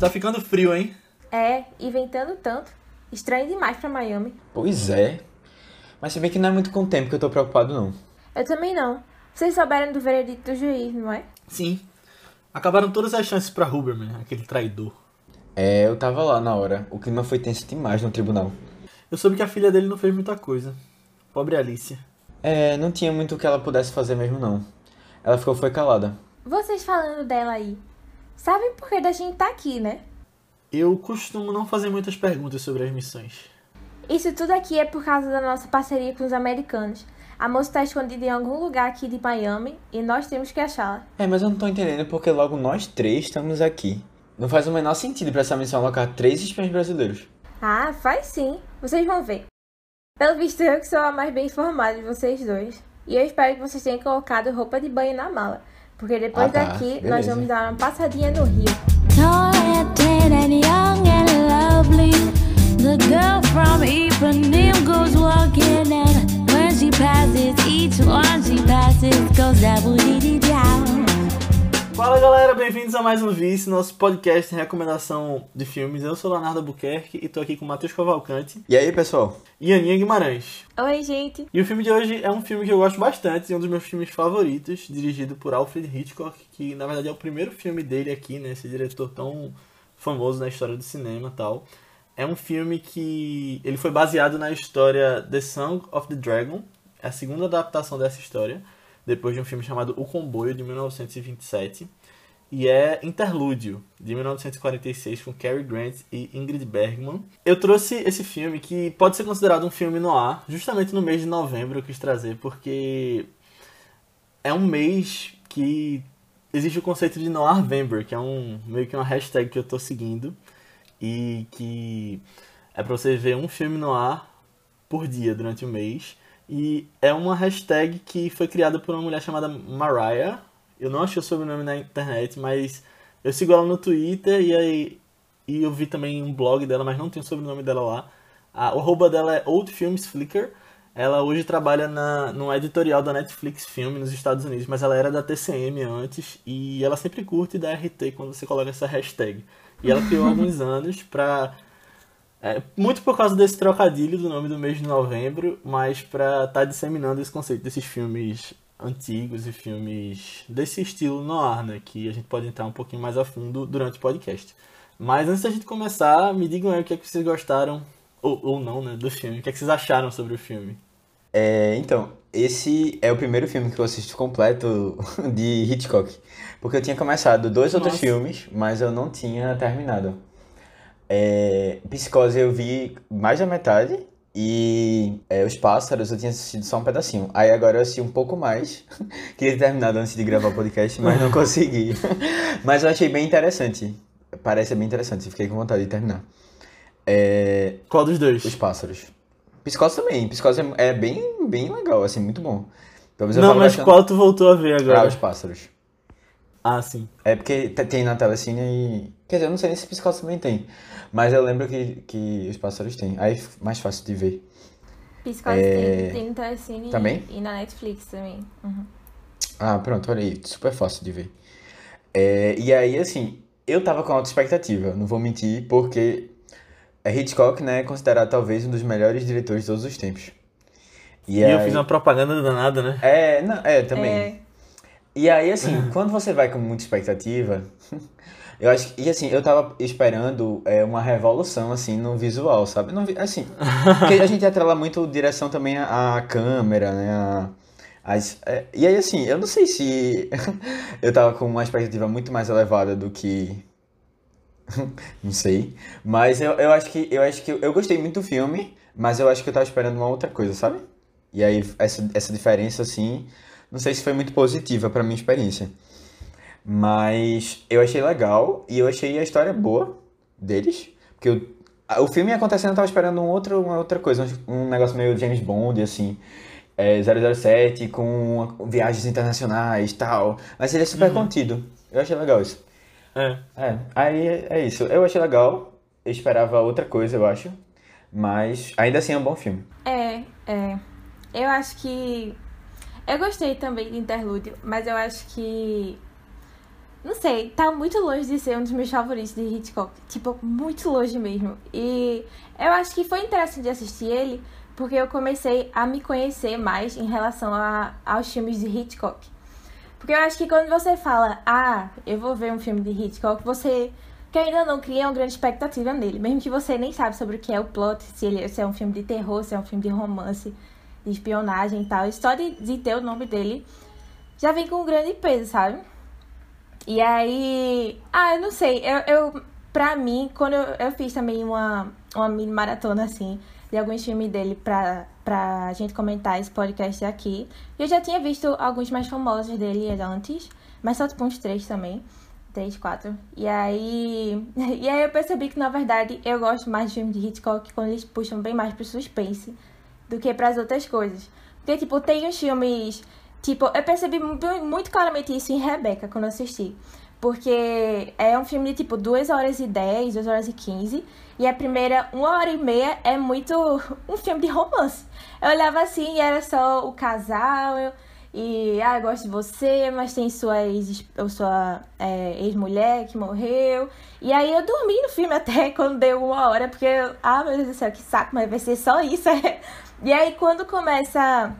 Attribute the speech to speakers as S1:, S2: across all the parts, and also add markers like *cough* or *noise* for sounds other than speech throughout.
S1: tá ficando frio, hein?
S2: É, e ventando tanto. Estranho demais pra Miami.
S3: Pois é. Mas se bem que não é muito com o tempo que eu tô preocupado, não.
S2: Eu também não. Vocês souberam do veredito do juiz, não é?
S1: Sim. Acabaram todas as chances pra Huberman, aquele traidor.
S3: É, eu tava lá na hora. O clima foi tenso demais no tribunal.
S1: Eu soube que a filha dele não fez muita coisa. Pobre Alicia.
S3: É, não tinha muito o que ela pudesse fazer mesmo, não. Ela ficou foi calada.
S2: Vocês falando dela aí. Sabem por que da gente tá aqui, né?
S1: Eu costumo não fazer muitas perguntas sobre as missões.
S2: Isso tudo aqui é por causa da nossa parceria com os americanos. A moça tá escondida em algum lugar aqui de Miami e nós temos que achá-la.
S3: É, mas eu não tô entendendo porque logo nós três estamos aqui. Não faz o menor sentido pra essa missão alocar três espiões brasileiros.
S2: Ah, faz sim. Vocês vão ver. Pelo visto, eu que sou a mais bem informada de vocês dois. E eu espero que vocês tenham colocado roupa de banho na mala. Porque depois
S3: Ah, tá.
S2: daqui, nós vamos dar uma passadinha no rio.
S4: Tall and thin and young and lovely. The girl from Ipanema goes walking and when she passes, each one she passes goes double dee down.
S1: Fala galera, bem-vindos a mais um Vice, nosso podcast de recomendação de filmes. Eu sou Leonardo Buquerque e tô aqui com o Matheus Cavalcante
S3: E aí, pessoal?
S1: e Aninha Guimarães.
S2: Oi, gente.
S1: E o filme de hoje é um filme que eu gosto bastante, é um dos meus filmes favoritos, dirigido por Alfred Hitchcock, que na verdade é o primeiro filme dele aqui, né? Esse diretor tão famoso na história do cinema e tal. É um filme que ele foi baseado na história The Song of the Dragon, é a segunda adaptação dessa história, depois de um filme chamado O Comboio, de 1927. E é Interlúdio, de 1946, com Cary Grant e Ingrid Bergman. Eu trouxe esse filme que pode ser considerado um filme no ar, justamente no mês de novembro eu quis trazer, porque é um mês que existe o conceito de Noirvember, que é um meio que uma hashtag que eu tô seguindo e que é pra você ver um filme no ar por dia durante o mês. E é uma hashtag que foi criada por uma mulher chamada Mariah. Eu não achei o sobrenome na internet, mas eu sigo ela no Twitter e aí e eu vi também um blog dela, mas não tem o sobrenome dela lá. A, o arroba dela é Old Films Flickr. Ela hoje trabalha na, no editorial da Netflix Film nos Estados Unidos, mas ela era da TCM antes e ela sempre curte da RT quando você coloca essa hashtag. E ela criou alguns anos pra é, muito por causa desse trocadilho do nome do mês de novembro, mas pra estar disseminando esse conceito desses filmes antigos e filmes desse estilo noir, né? Que a gente pode entrar um pouquinho mais a fundo durante o podcast. Mas antes da gente começar, me digam aí o que é que vocês gostaram, ou, ou não, né, do filme. O que é que vocês acharam sobre o filme?
S3: É, então, esse é o primeiro filme que eu assisto completo *laughs* de Hitchcock. Porque eu tinha começado dois outros
S1: Nossa.
S3: filmes, mas eu não tinha terminado. É, Psicose eu vi mais da metade. E é, Os Pássaros eu tinha assistido só um pedacinho. Aí agora eu assisti um pouco mais. *laughs* Queria ter terminado antes de gravar o podcast, mas não *laughs* consegui. mas eu achei bem interessante. Parece bem interessante, fiquei com vontade de terminar. É,
S1: Qual dos dois?
S3: os pássaros. Psicose também. Psicose é bem, bem legal, assim, muito bom. Eu
S1: Não, mas
S3: bastante-
S1: qual tu voltou a ver
S3: Ah,
S1: agora?
S3: os pássaros.
S1: Ah, sim.
S3: É porque te- tem na telecine e... Quer dizer, eu não sei nem se Psicose também tem. Mas eu lembro que, que os pássaros têm. Aí é mais fácil de ver.
S2: Psicose
S3: É,
S2: tem, tem no Telecine e-
S3: Também?
S2: e na Netflix também. Uhum.
S3: Ah, pronto, olha aí. Super fácil de ver. É, e aí, assim, eu tava com alta expectativa, não vou mentir, porque Hitchcock, né, é considerado talvez um dos melhores diretores de todos os tempos.
S1: E, eu
S3: aí-
S1: fiz uma propaganda danada, né?
S3: É, não, é, também.
S2: É,
S3: E aí, assim, quando você vai com muita expectativa, *laughs* eu acho que, e assim, eu tava esperando é, uma revolução, assim, no visual, sabe? Não, assim, porque a gente atrela muito direção também à, à câmera, né? a- as, é, e aí, assim, eu não sei se *laughs* eu tava com uma expectativa muito mais elevada do que. *laughs* não sei. Mas eu, eu acho que eu acho que eu gostei muito do filme, mas eu acho que eu tava esperando uma outra coisa, sabe? E aí, essa, essa diferença, assim, não sei se foi muito positiva pra minha experiência. Mas eu achei legal e eu achei a história boa deles. Porque eu- o filme acontecendo, eu tava esperando um outro, uma outra coisa, um, um negócio meio James Bond, assim. É, 007 com viagens internacionais e tal. Mas ele é super contido. Eu achei legal isso.
S1: É.
S3: É, aí é é isso. Eu achei legal. Eu esperava outra coisa, eu acho. Mas ainda assim é um bom filme.
S2: é, é. Eu acho que. Eu gostei também de Interlúdio, mas eu acho que. não sei, tá muito longe de ser um dos meus favoritos de Hitchcock. Tipo, muito longe mesmo. E eu acho que foi interessante assistir ele porque eu comecei a me conhecer mais em relação a, aos filmes de Hitchcock. Porque eu acho que quando você fala, ah, eu vou ver um filme de Hitchcock, você que ainda não cria uma grande expectativa nele. Mesmo que você nem sabe sobre o que é o plot, se, ele, se é um filme de terror, se é um filme de romance, de espionagem e tal. E só de, de ter o nome dele já vem com um grande peso, sabe? E aí. Ah, eu não sei. Eu, eu pra mim, quando eu, eu fiz também uma, uma mini maratona assim, de alguns filmes dele pra, pra gente comentar esse podcast aqui. Eu já tinha visto alguns mais famosos dele antes, mas só tipo uns três também. Três, quatro. E aí. *laughs* E aí eu percebi que, na verdade, eu gosto mais de filmes de Hitchcock quando eles puxam bem mais pro suspense do que para as outras coisas. Porque, tipo, tem os filmes. Tipo, eu percebi muito claramente isso em Rebecca quando eu assisti. Porque é um filme de tipo 2 horas e 10, 2 horas e 15. E a primeira uma hora e meia é muito *laughs* um filme de romance. Eu olhava assim e era só o casal. Eu, e, ah, eu gosto de você, mas tem sua ex, sua é, ex-mulher que morreu. E aí eu dormi no filme *laughs* até quando deu uma hora, porque, ah, meu Deus do céu, que saco, mas vai ser só isso. E aí quando começa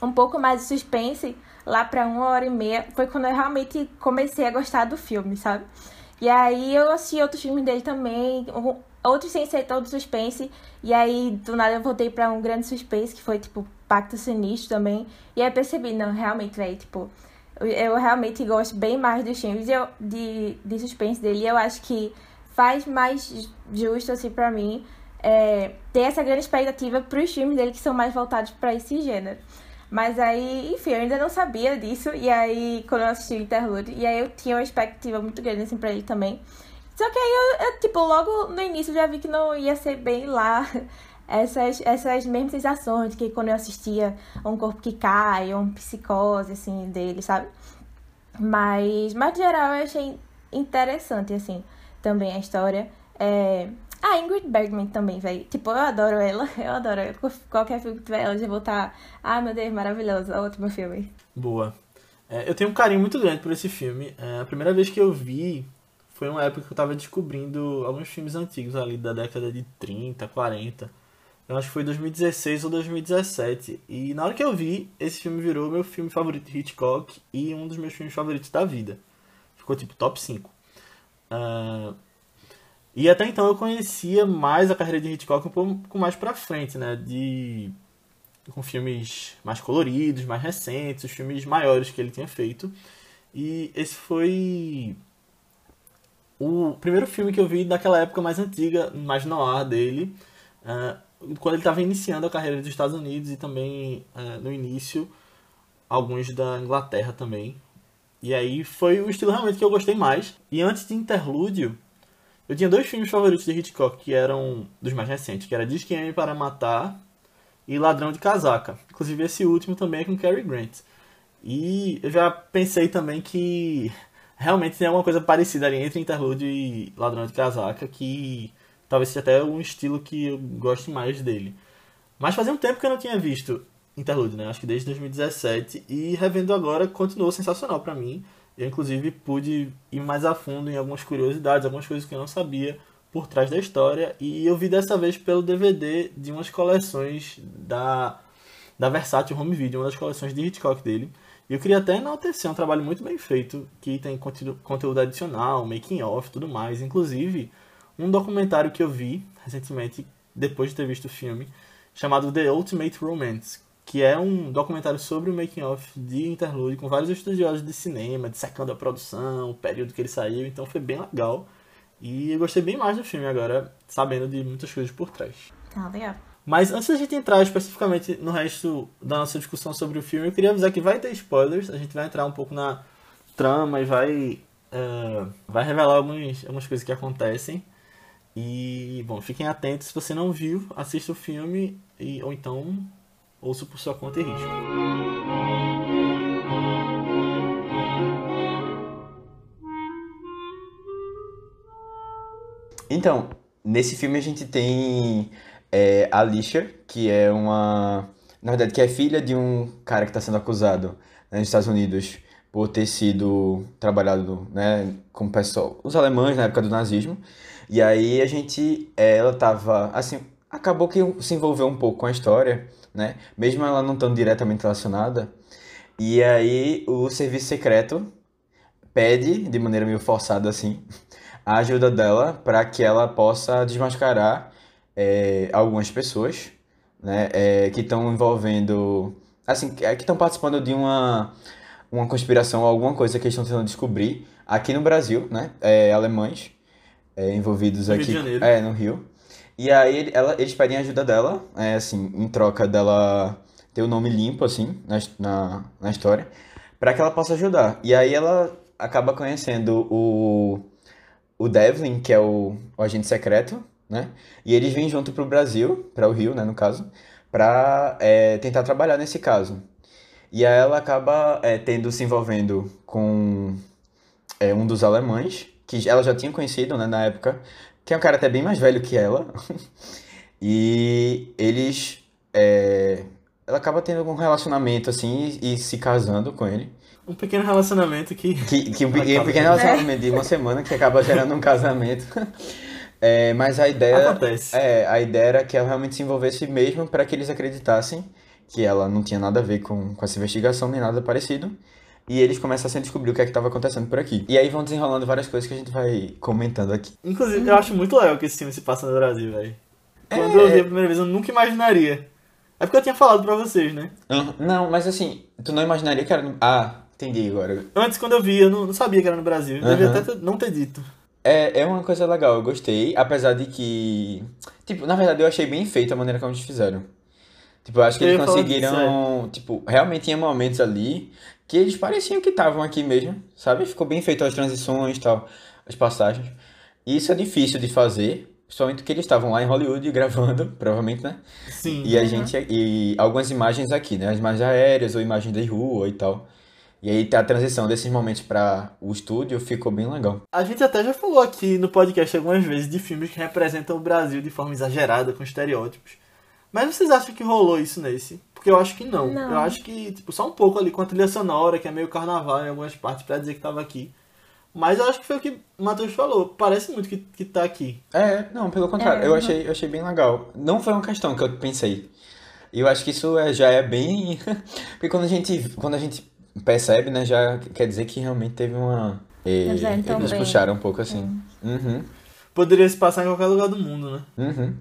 S2: um pouco mais de suspense, lá pra uma hora e meia, foi quando eu realmente comecei a gostar do filme, sabe? E aí eu assisti outros filmes dele também, outros sem ser todo suspense. E aí, do nada, eu voltei pra um grande suspense, que foi, tipo, Pacto Sinistro também. E aí percebi, não, realmente, velho, tipo, eu, realmente gosto bem mais dos filmes de, de suspense dele. Eu acho que faz mais justo, assim, pra mim, é, ter essa grande expectativa pros filmes dele que são mais voltados para esse gênero. Mas aí, enfim, eu ainda não sabia disso. E aí, quando eu assisti o Interlude, e aí eu tinha uma expectativa muito grande, assim, pra ele também. Só que aí eu, eu, tipo, logo no início já vi que não ia ser bem lá *laughs* essas, essas mesmas sensações de que quando eu assistia um corpo que cai, ou um psicose, assim, dele, sabe? Mas, mas, no geral, eu achei interessante, assim, também a história. É... A Ingrid Bergman também, velho. Tipo, eu adoro ela. *laughs* Eu adoro ela. Qualquer filme que tiver ela, já vou estar... Tá, ah, meu Deus, maravilhoso. Ótimo filme.
S1: Boa. É, eu tenho um carinho muito grande por esse filme. É, a primeira vez que eu vi foi uma época que eu tava descobrindo alguns filmes antigos ali da década de 30, 40. Eu acho que foi 2016 ou 2017. E na hora que eu vi, esse filme virou meu filme favorito de Hitchcock e um dos meus filmes favoritos da vida. Ficou tipo top 5. Uh, ah, e até então eu conhecia mais a carreira de Hitchcock um pouco mais pra frente, né? De, com filmes mais coloridos, mais recentes, os filmes maiores que ele tinha feito. E esse foi o primeiro filme que eu vi daquela época mais antiga, mais no ar dele. Uh, quando ele estava iniciando a carreira dos Estados Unidos e também é, no início alguns da Inglaterra também. E aí foi o estilo realmente que eu gostei mais. E antes de Interlúdio, eu tinha dois filmes favoritos de Hitchcock que eram dos mais recentes, que era Diz Quem M para Matar e Ladrão de Casaca. Inclusive esse último também é com Cary Grant. E eu já pensei também que realmente tem alguma coisa parecida ali entre Interlúdio e Ladrão de Casaca que Talvez seja até um estilo que eu goste mais dele. Mas fazia um tempo que eu não tinha visto Interlude, né? Acho que desde 2017. E revendo agora, continuou sensacional para mim. Eu, inclusive, pude ir mais a fundo em algumas curiosidades, algumas coisas que eu não sabia por trás da história. E eu vi dessa vez pelo DVD de umas coleções da, da Versátil Home Video, uma das coleções de Hitchcock dele. E eu queria até enaltecer um trabalho muito bem feito, que tem conteúdo, conteúdo adicional, making off tudo mais. Inclusive, um documentário que eu vi recentemente, depois de ter visto o filme, chamado The Ultimate Romance, que é um documentário sobre o making of de Interlude com vários estudiosos de cinema, dissecando a produção, o período que ele saiu, então foi bem legal. E eu gostei bem mais do filme agora, sabendo de muitas coisas por trás.
S2: Ah, legal.
S1: Mas antes da gente entrar especificamente no resto da nossa discussão sobre o filme, eu queria avisar que vai ter spoilers, a gente vai entrar um pouco na trama e vai, uh, vai revelar alguns, algumas coisas que acontecem. E, bom, fiquem atentos. Se você não viu, assista o filme e, ou então ouça por sua conta e risco.
S3: Então, nesse filme a gente tem é, a Alicia, que é uma. Na verdade, que é filha de um cara que está sendo acusado né, nos Estados Unidos por ter sido trabalhado, né, com pessoal, os alemães na época do nazismo. E aí a gente, ela tava, assim, acabou que se envolveu um pouco com a história, né, mesmo ela não tão diretamente relacionada. E aí o serviço secreto pede, de maneira meio forçada assim, *laughs* a ajuda dela para que ela possa desmascarar é, algumas pessoas, né, é, que estão envolvendo, assim, que estão participando de uma uma conspiração, alguma coisa que eles estão tentando descobrir aqui no Brasil, né? É, alemães é, envolvidos
S1: No Rio
S3: aqui,
S1: de Janeiro.
S3: é, no Rio. E aí ela, eles pedem ajuda dela, é, assim, em troca dela ter o nome limpo, assim, na, na, na história, para que ela possa ajudar. E aí ela acaba conhecendo o, o Devlin, que é o, o agente secreto, né? E eles vêm junto pro Brasil, para o Rio, né, no caso, para tentar trabalhar nesse caso. E aí ela acaba é, tendo se envolvendo com é, um dos alemães, que ela já tinha conhecido, né, na época, que é um cara até bem mais velho que ela. *laughs* E eles. é, ela acaba tendo um relacionamento assim e, e se casando com ele.
S1: Um pequeno relacionamento que.
S3: Que, que um, *laughs* um pequeno relacionamento de uma semana que acaba gerando um casamento. *laughs* É, mas a ideia.
S1: Acontece.
S3: É, a ideia era que ela realmente se envolvesse mesmo para que eles acreditassem que ela não tinha nada a ver com, com essa investigação nem nada parecido. E eles começassem a descobrir o que é que estava acontecendo por aqui. E aí vão desenrolando várias coisas que a gente vai comentando aqui.
S1: Inclusive, eu acho muito legal que esse filme se passa no Brasil, velho. Quando eu vi a primeira vez, eu nunca imaginaria. É porque eu tinha falado pra vocês, né?
S3: Aham. Não, mas assim, tu não imaginaria que era. no- Ah, entendi agora.
S1: Antes, quando eu vi, eu não, não sabia que era no Brasil. Eu Devia
S3: Aham.
S1: até não ter dito.
S3: É, é uma coisa legal, eu gostei, apesar de que. Tipo, na verdade eu achei bem feita a maneira como eles fizeram. Tipo, eu acho que
S1: Eu
S3: eles conseguiram. Tipo, realmente tinha momentos ali que eles pareciam que estavam aqui mesmo, sabe? Ficou bem feito as transições e tal, as passagens. E isso é difícil de fazer, principalmente porque eles estavam lá em Hollywood *laughs* gravando, provavelmente, né?
S1: Sim.
S3: E a gente. E algumas imagens aqui, né? As imagens aéreas ou imagens de rua e tal. E aí a transição desses momentos para o estúdio ficou bem legal.
S1: A gente até já falou aqui no podcast algumas vezes de filmes que representam o Brasil de forma exagerada, com estereótipos. Mas vocês acham que rolou isso nesse? Porque eu acho que não.
S2: Não.
S1: Eu acho que, tipo, só um pouco ali com a trilha sonora, que é meio carnaval em algumas partes, pra dizer que tava aqui. Mas eu acho que foi o que o Matheus falou. Parece muito que, que tá aqui.
S3: É, não, pelo contrário,
S2: É,
S3: eu achei, eu achei bem legal. Não foi uma questão que eu pensei. E eu acho que isso é- já é bem. *laughs* Porque quando a gente, quando a gente percebe, né, já quer dizer que realmente teve uma. eh,
S2: Eles entram
S3: eles
S2: bem.
S3: puxaram um pouco assim. Uhum,
S1: Poderia se passar em qualquer lugar do mundo, né?
S3: uhum.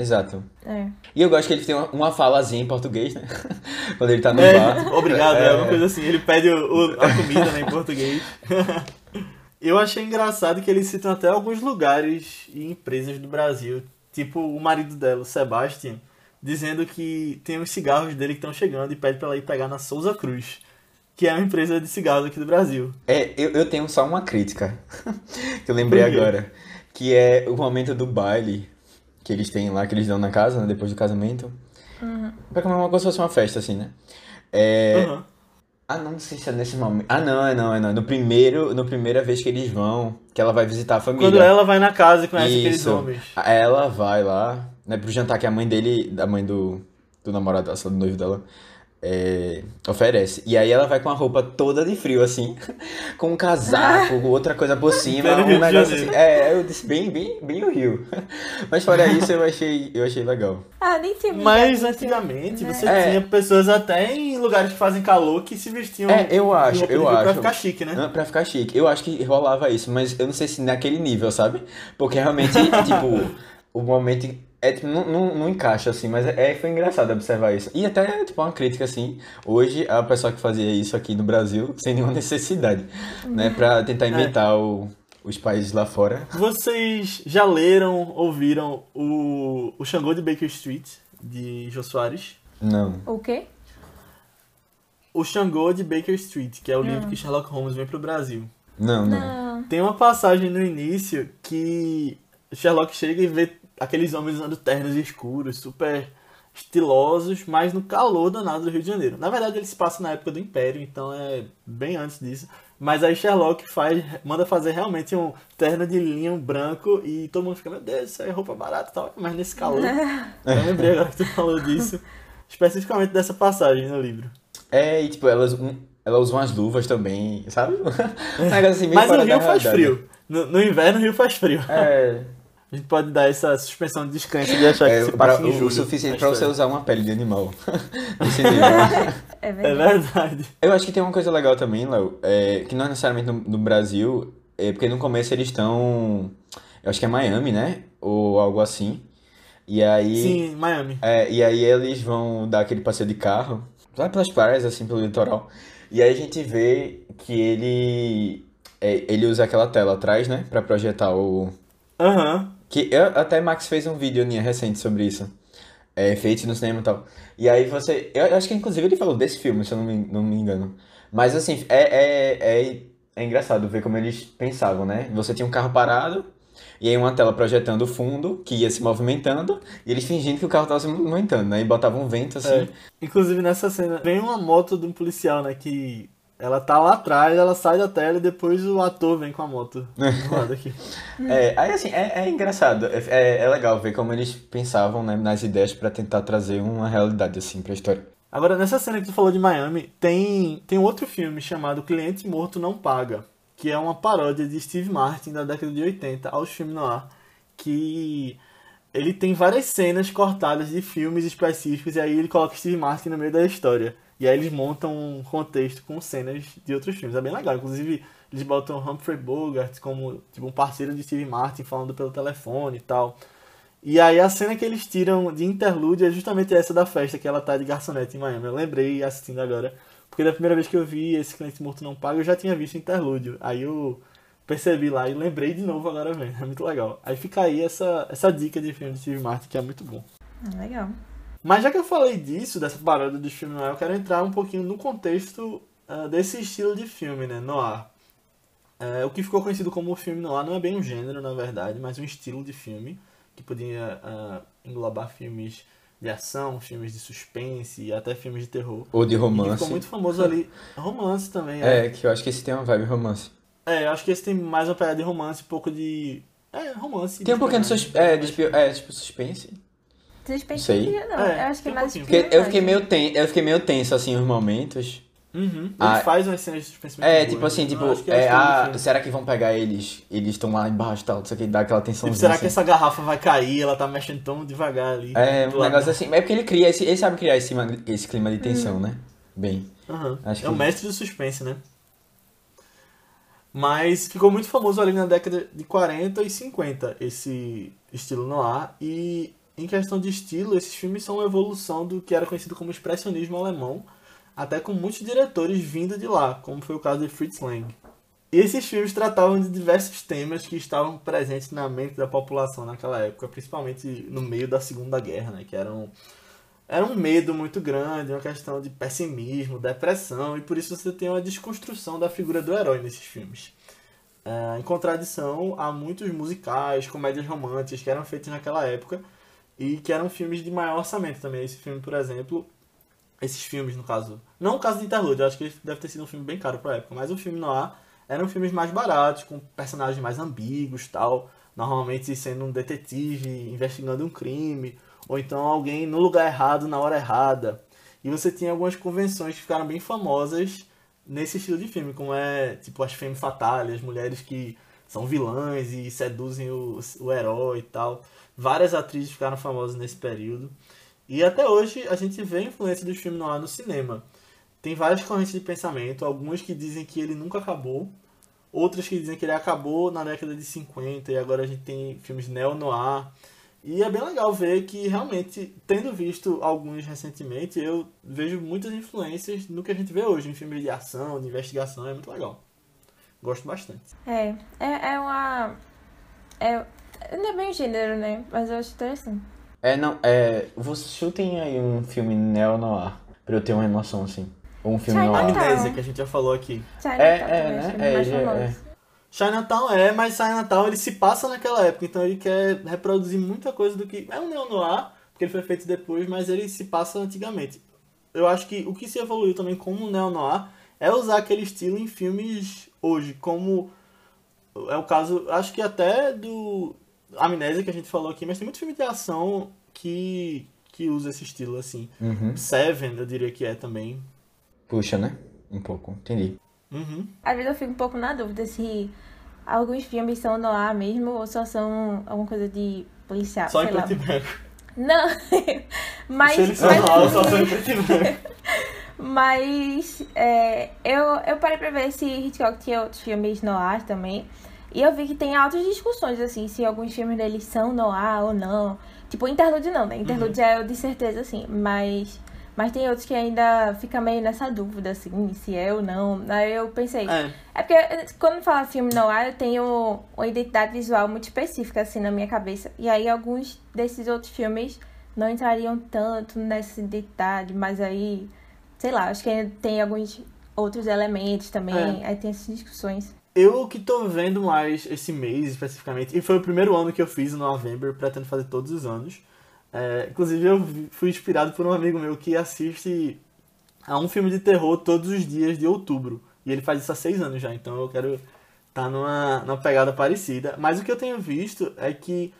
S3: Exato.
S2: É.
S3: E eu gosto que ele tem uma, uma falazinha em português, né? *laughs* Quando ele tá no
S1: É,
S3: bar.
S1: obrigado, é,
S3: É.
S1: alguma coisa assim. Ele pede o- o- a comida né, em português. *laughs* Eu achei engraçado que eles citam até alguns lugares e empresas do Brasil. Tipo o marido dela, o Sebastian, dizendo que tem os cigarros dele que estão chegando e pede pra ela ir pegar na Souza Cruz, que é uma empresa de cigarros aqui do Brasil.
S3: É, eu, eu tenho só uma crítica *laughs* que eu lembrei agora. Que é o momento do baile que eles têm lá, que eles dão na casa, né, depois do casamento. Pra comer uma coisa se fosse uma festa, assim, né? É...
S1: Aham.
S3: Ah, não, não sei se é nesse momento. Ah, não, é não, é não. No primeiro, no primeira vez que eles vão, que ela vai visitar a família.
S1: Quando ela vai na casa e conhece aqueles
S3: Isso.
S1: homens.
S3: Ela vai lá, né, pro jantar que a mãe dele, da mãe do, do namorado do noivo dela, é, oferece. E aí ela vai com a roupa toda de frio, assim, *laughs* com um casaco, *laughs* outra coisa por cima, um negócio assim. É, eu disse bem, bem, bem o Rio. *laughs* Mas fora isso, eu achei, eu achei legal.
S2: Ah, nem tinha
S1: Mas
S2: nisso,
S1: antigamente
S2: né?
S1: você
S3: É.
S1: tinha pessoas até em lugares que fazem calor que se vestiam
S3: É, eu acho, eu
S1: frio pra
S3: acho.
S1: ficar chique, né?
S3: Ah, Pra ficar chique. Eu acho que rolava isso, mas eu não sei se naquele nível, sabe? Porque realmente, tipo, o momento. É, tipo, não, não, não encaixa, assim, mas é, foi engraçado observar isso. E até, tipo, uma crítica, assim, hoje a pessoa que fazia isso aqui no Brasil, *laughs* sem nenhuma necessidade, né? Pra tentar imitar o- os países lá fora.
S1: Vocês já leram, ouviram o, o Xangô de Baker Street, de Jô Soares?
S3: Não.
S2: O quê?
S1: O Xangô de Baker Street, que é o livro que Sherlock Holmes vem pro Brasil.
S3: Não, não.
S2: Não.
S1: Tem uma passagem no início que Sherlock chega e vê aqueles homens usando ternos escuros, super estilosos, mas no calor danado do Rio de Janeiro. Na verdade, ele se passa na época do Império, então é bem antes disso. Mas aí Sherlock faz, manda fazer realmente um terno de linho branco e todo mundo fica, meu Deus, isso aí é roupa barata e tal, mas nesse calor. *laughs* Eu lembrei agora que tu falou disso, especificamente dessa passagem no livro.
S3: É, e tipo, elas. um- Ela usa umas luvas também, sabe? *laughs* Um negócio assim, meio
S1: Mas no Rio faz
S3: realidade.
S1: frio. No, no inverno o Rio faz frio.
S3: É, *laughs*
S1: A gente pode dar essa suspensão de descanso de achar que
S3: é
S1: se
S3: para,
S1: passa em
S3: o, suficiente
S1: na
S3: pra você usar uma pele de animal. *laughs* *laughs*
S2: É
S1: É
S2: verdade.
S1: verdade.
S3: Eu acho que tem uma coisa legal também, Léo, é, que não é necessariamente no, no Brasil, é porque no começo eles estão. Eu acho que é Miami, né? Ou algo assim. E aí.
S1: Sim, Miami.
S3: É, e aí eles vão dar aquele passeio de carro, lá pelas praias, assim, pelo litoral. E aí a gente vê que ele. é, ele usa aquela tela atrás, né? Pra projetar o.
S1: Aham.
S3: Que eu, até Max fez um vídeo né, recente sobre isso. É, feito no cinema e tal. E aí você. Eu acho que inclusive ele falou desse filme, se eu não me, não me engano. Mas assim, é, é, é, é engraçado ver como eles pensavam, né? Você tinha um carro parado, e aí uma tela projetando o fundo, que ia se movimentando, e eles fingindo que o carro tava se movimentando, né? E botavam um vento assim.
S1: É. Inclusive nessa cena, vem uma moto de um policial, né? Que ela tá lá atrás, ela sai da tela e depois o ator vem com a moto *laughs* do lado aqui.
S3: É, aí assim, é, é engraçado, é, é, é legal ver como eles pensavam né, nas ideias pra tentar trazer uma realidade assim pra história.
S1: Agora, nessa cena que tu falou de Miami, tem, tem outro filme chamado Cliente Morto Não Paga, que é uma paródia de Steve Martin da década de 80 aos filmes noir, que ele tem várias cenas cortadas de filmes específicos e aí ele coloca Steve Martin no meio da história. E aí eles montam um contexto com cenas de outros filmes. É bem legal. Inclusive, eles botam Humphrey Bogart como tipo, um parceiro de Steve Martin falando pelo telefone e tal. E aí a cena que eles tiram de interlúdio é justamente essa da festa que ela tá de garçonete em Miami. Eu lembrei assistindo agora. Porque da primeira vez que eu vi esse cliente morto não paga, eu já tinha visto interlúdio. Aí eu percebi lá e lembrei de novo agora mesmo. É muito legal. Aí fica aí essa, essa dica de filme de Steve Martin que é muito bom.
S2: Ah, Legal.
S1: Mas já que eu falei disso, dessa paródia dos filmes noir, eu quero entrar um pouquinho no contexto ah, desse estilo de filme, né? Noir. É, o que ficou conhecido como filme noir não é bem um gênero, na verdade, mas um estilo de filme que podia ah, englobar filmes de ação, filmes de suspense e até filmes de terror.
S3: Ou de romance.
S1: ficou muito famoso ali. *laughs* Romance também, é.
S3: É, que eu acho que esse tem uma vibe romance.
S1: É, eu acho que esse tem mais uma pegada de romance, um pouco de. É, romance.
S3: Tem um pouquinho de suspense. É, de é, tipo suspense.
S2: Suspense
S3: Sei.
S2: não, não.
S1: É,
S2: eu acho que
S1: tem
S2: é
S1: um
S2: mais.
S3: Porque eu fiquei meio tenso, eu fiquei meio tenso assim os momentos.
S1: Uhum. Ele
S3: Ah,
S1: faz umas cenas de suspense muito
S3: É,
S1: boas,
S3: tipo assim,
S1: né?
S3: tipo,
S1: que
S3: é,
S1: o do
S3: ah, será que vão pegar eles? Eles estão lá embaixo e tal, não sei o que, dá aquela tensãozinha.
S1: Tipo, será que
S3: assim.
S1: essa garrafa vai cair? Ela tá mexendo tão devagar ali.
S3: É, um
S1: lado.
S3: negócio assim. É porque ele cria, esse, ele sabe criar esse, clima- esse clima de tensão, né? Bem.
S1: Aham.
S3: Acho
S1: É o
S3: que-
S1: mestre do suspense, né? Mas ficou muito famoso ali na década de 40 e 50, esse estilo noir. E em questão de estilo, esses filmes são uma evolução do que era conhecido como expressionismo alemão, até com muitos diretores vindo de lá, como foi o caso de Fritz Lang. E esses filmes tratavam de diversos temas que estavam presentes na mente da população naquela época, principalmente no meio da Segunda Guerra, né? Que eram era um medo muito grande, uma questão de pessimismo, depressão, e por isso você tem uma desconstrução da figura do herói nesses filmes. É, em contradição a muitos musicais, comédias românticas que eram feitos naquela época e que eram filmes de maior orçamento também. Esse filme, por exemplo, esses filmes no caso, não o caso de Interlude, eu acho que ele deve ter sido um filme bem caro pra época, mas o filme noir eram filmes mais baratos, com personagens mais ambíguos tal, normalmente sendo um detetive investigando um crime, ou então alguém no lugar errado na hora errada. E você tinha algumas convenções que ficaram bem famosas nesse estilo de filme, como é tipo as femme fatales, as mulheres que são vilãs e seduzem o, o herói e tal. Várias atrizes ficaram famosas nesse período. E até hoje a gente vê a influência dos filmes noir no cinema. Tem várias correntes de pensamento, algumas que dizem que ele nunca acabou, outras que dizem que ele acabou na década de 50 e agora a gente tem filmes neo-noir. E é bem legal ver que realmente, tendo visto alguns recentemente, eu vejo muitas influências no que a gente vê hoje em filmes de ação, de investigação, é muito legal. Gosto bastante.
S2: É, é, é uma. É, não é bem gênero, né? Mas eu acho interessante.
S3: É, não, é. Vocês chutem aí um filme neo-noir, pra eu ter uma noção assim. Ou um filme noir.
S1: Amnésia, que a gente já falou aqui.
S2: Chinatown
S3: É, é, né? É,
S2: mais
S3: ele é-
S2: famoso.
S1: Chinatown é, mas Chinatown ele se passa naquela época, então ele quer reproduzir muita coisa do que. É um neo-noir, porque ele foi feito depois, mas ele se passa antigamente. Eu acho que o que se evoluiu também como neo-noir é usar aquele estilo em filmes hoje, como é o caso, acho que até do Amnésia que a gente falou aqui, mas tem muito filme de ação que, que usa esse estilo assim.
S3: Uhum.
S1: Seven, eu diria que é também.
S3: Puxa, né? um pouco. Entendi.
S1: Uhum.
S2: Às vezes eu fico um pouco na dúvida se alguns filmes são noir mesmo ou só são alguma coisa de policial.
S1: Só em
S2: sei lá.
S1: preto e branco.
S2: Não, *laughs* mas.
S1: Se eles são
S2: mas-
S1: mal, só são em preto e branco. *laughs*
S2: Mas é, eu, eu parei pra ver se Hitchcock tinha outros filmes noir também. E eu vi que tem altas discussões, assim, se alguns filmes deles são noir ou não. Tipo, Interlude não, né? Interlude já é de certeza, assim. Mas, mas tem outros que ainda fica meio nessa dúvida, assim, se é ou não. Aí eu pensei.
S1: É.
S2: É porque quando fala filme noir, eu tenho uma identidade visual muito específica, assim, na minha cabeça. E aí alguns desses outros filmes não entrariam tanto nessa identidade, mas aí, sei lá, acho que ainda tem alguns outros elementos também.
S1: É.
S2: Aí tem essas discussões.
S1: Eu que tô vendo mais esse mês especificamente, e foi o primeiro ano que eu fiz no November, pretendo fazer todos os anos. É, inclusive eu fui inspirado por um amigo meu que assiste a um filme de terror todos os dias de outubro. E ele faz isso há seis anos já, então eu quero estar numa, numa pegada parecida. Mas o que eu tenho visto é que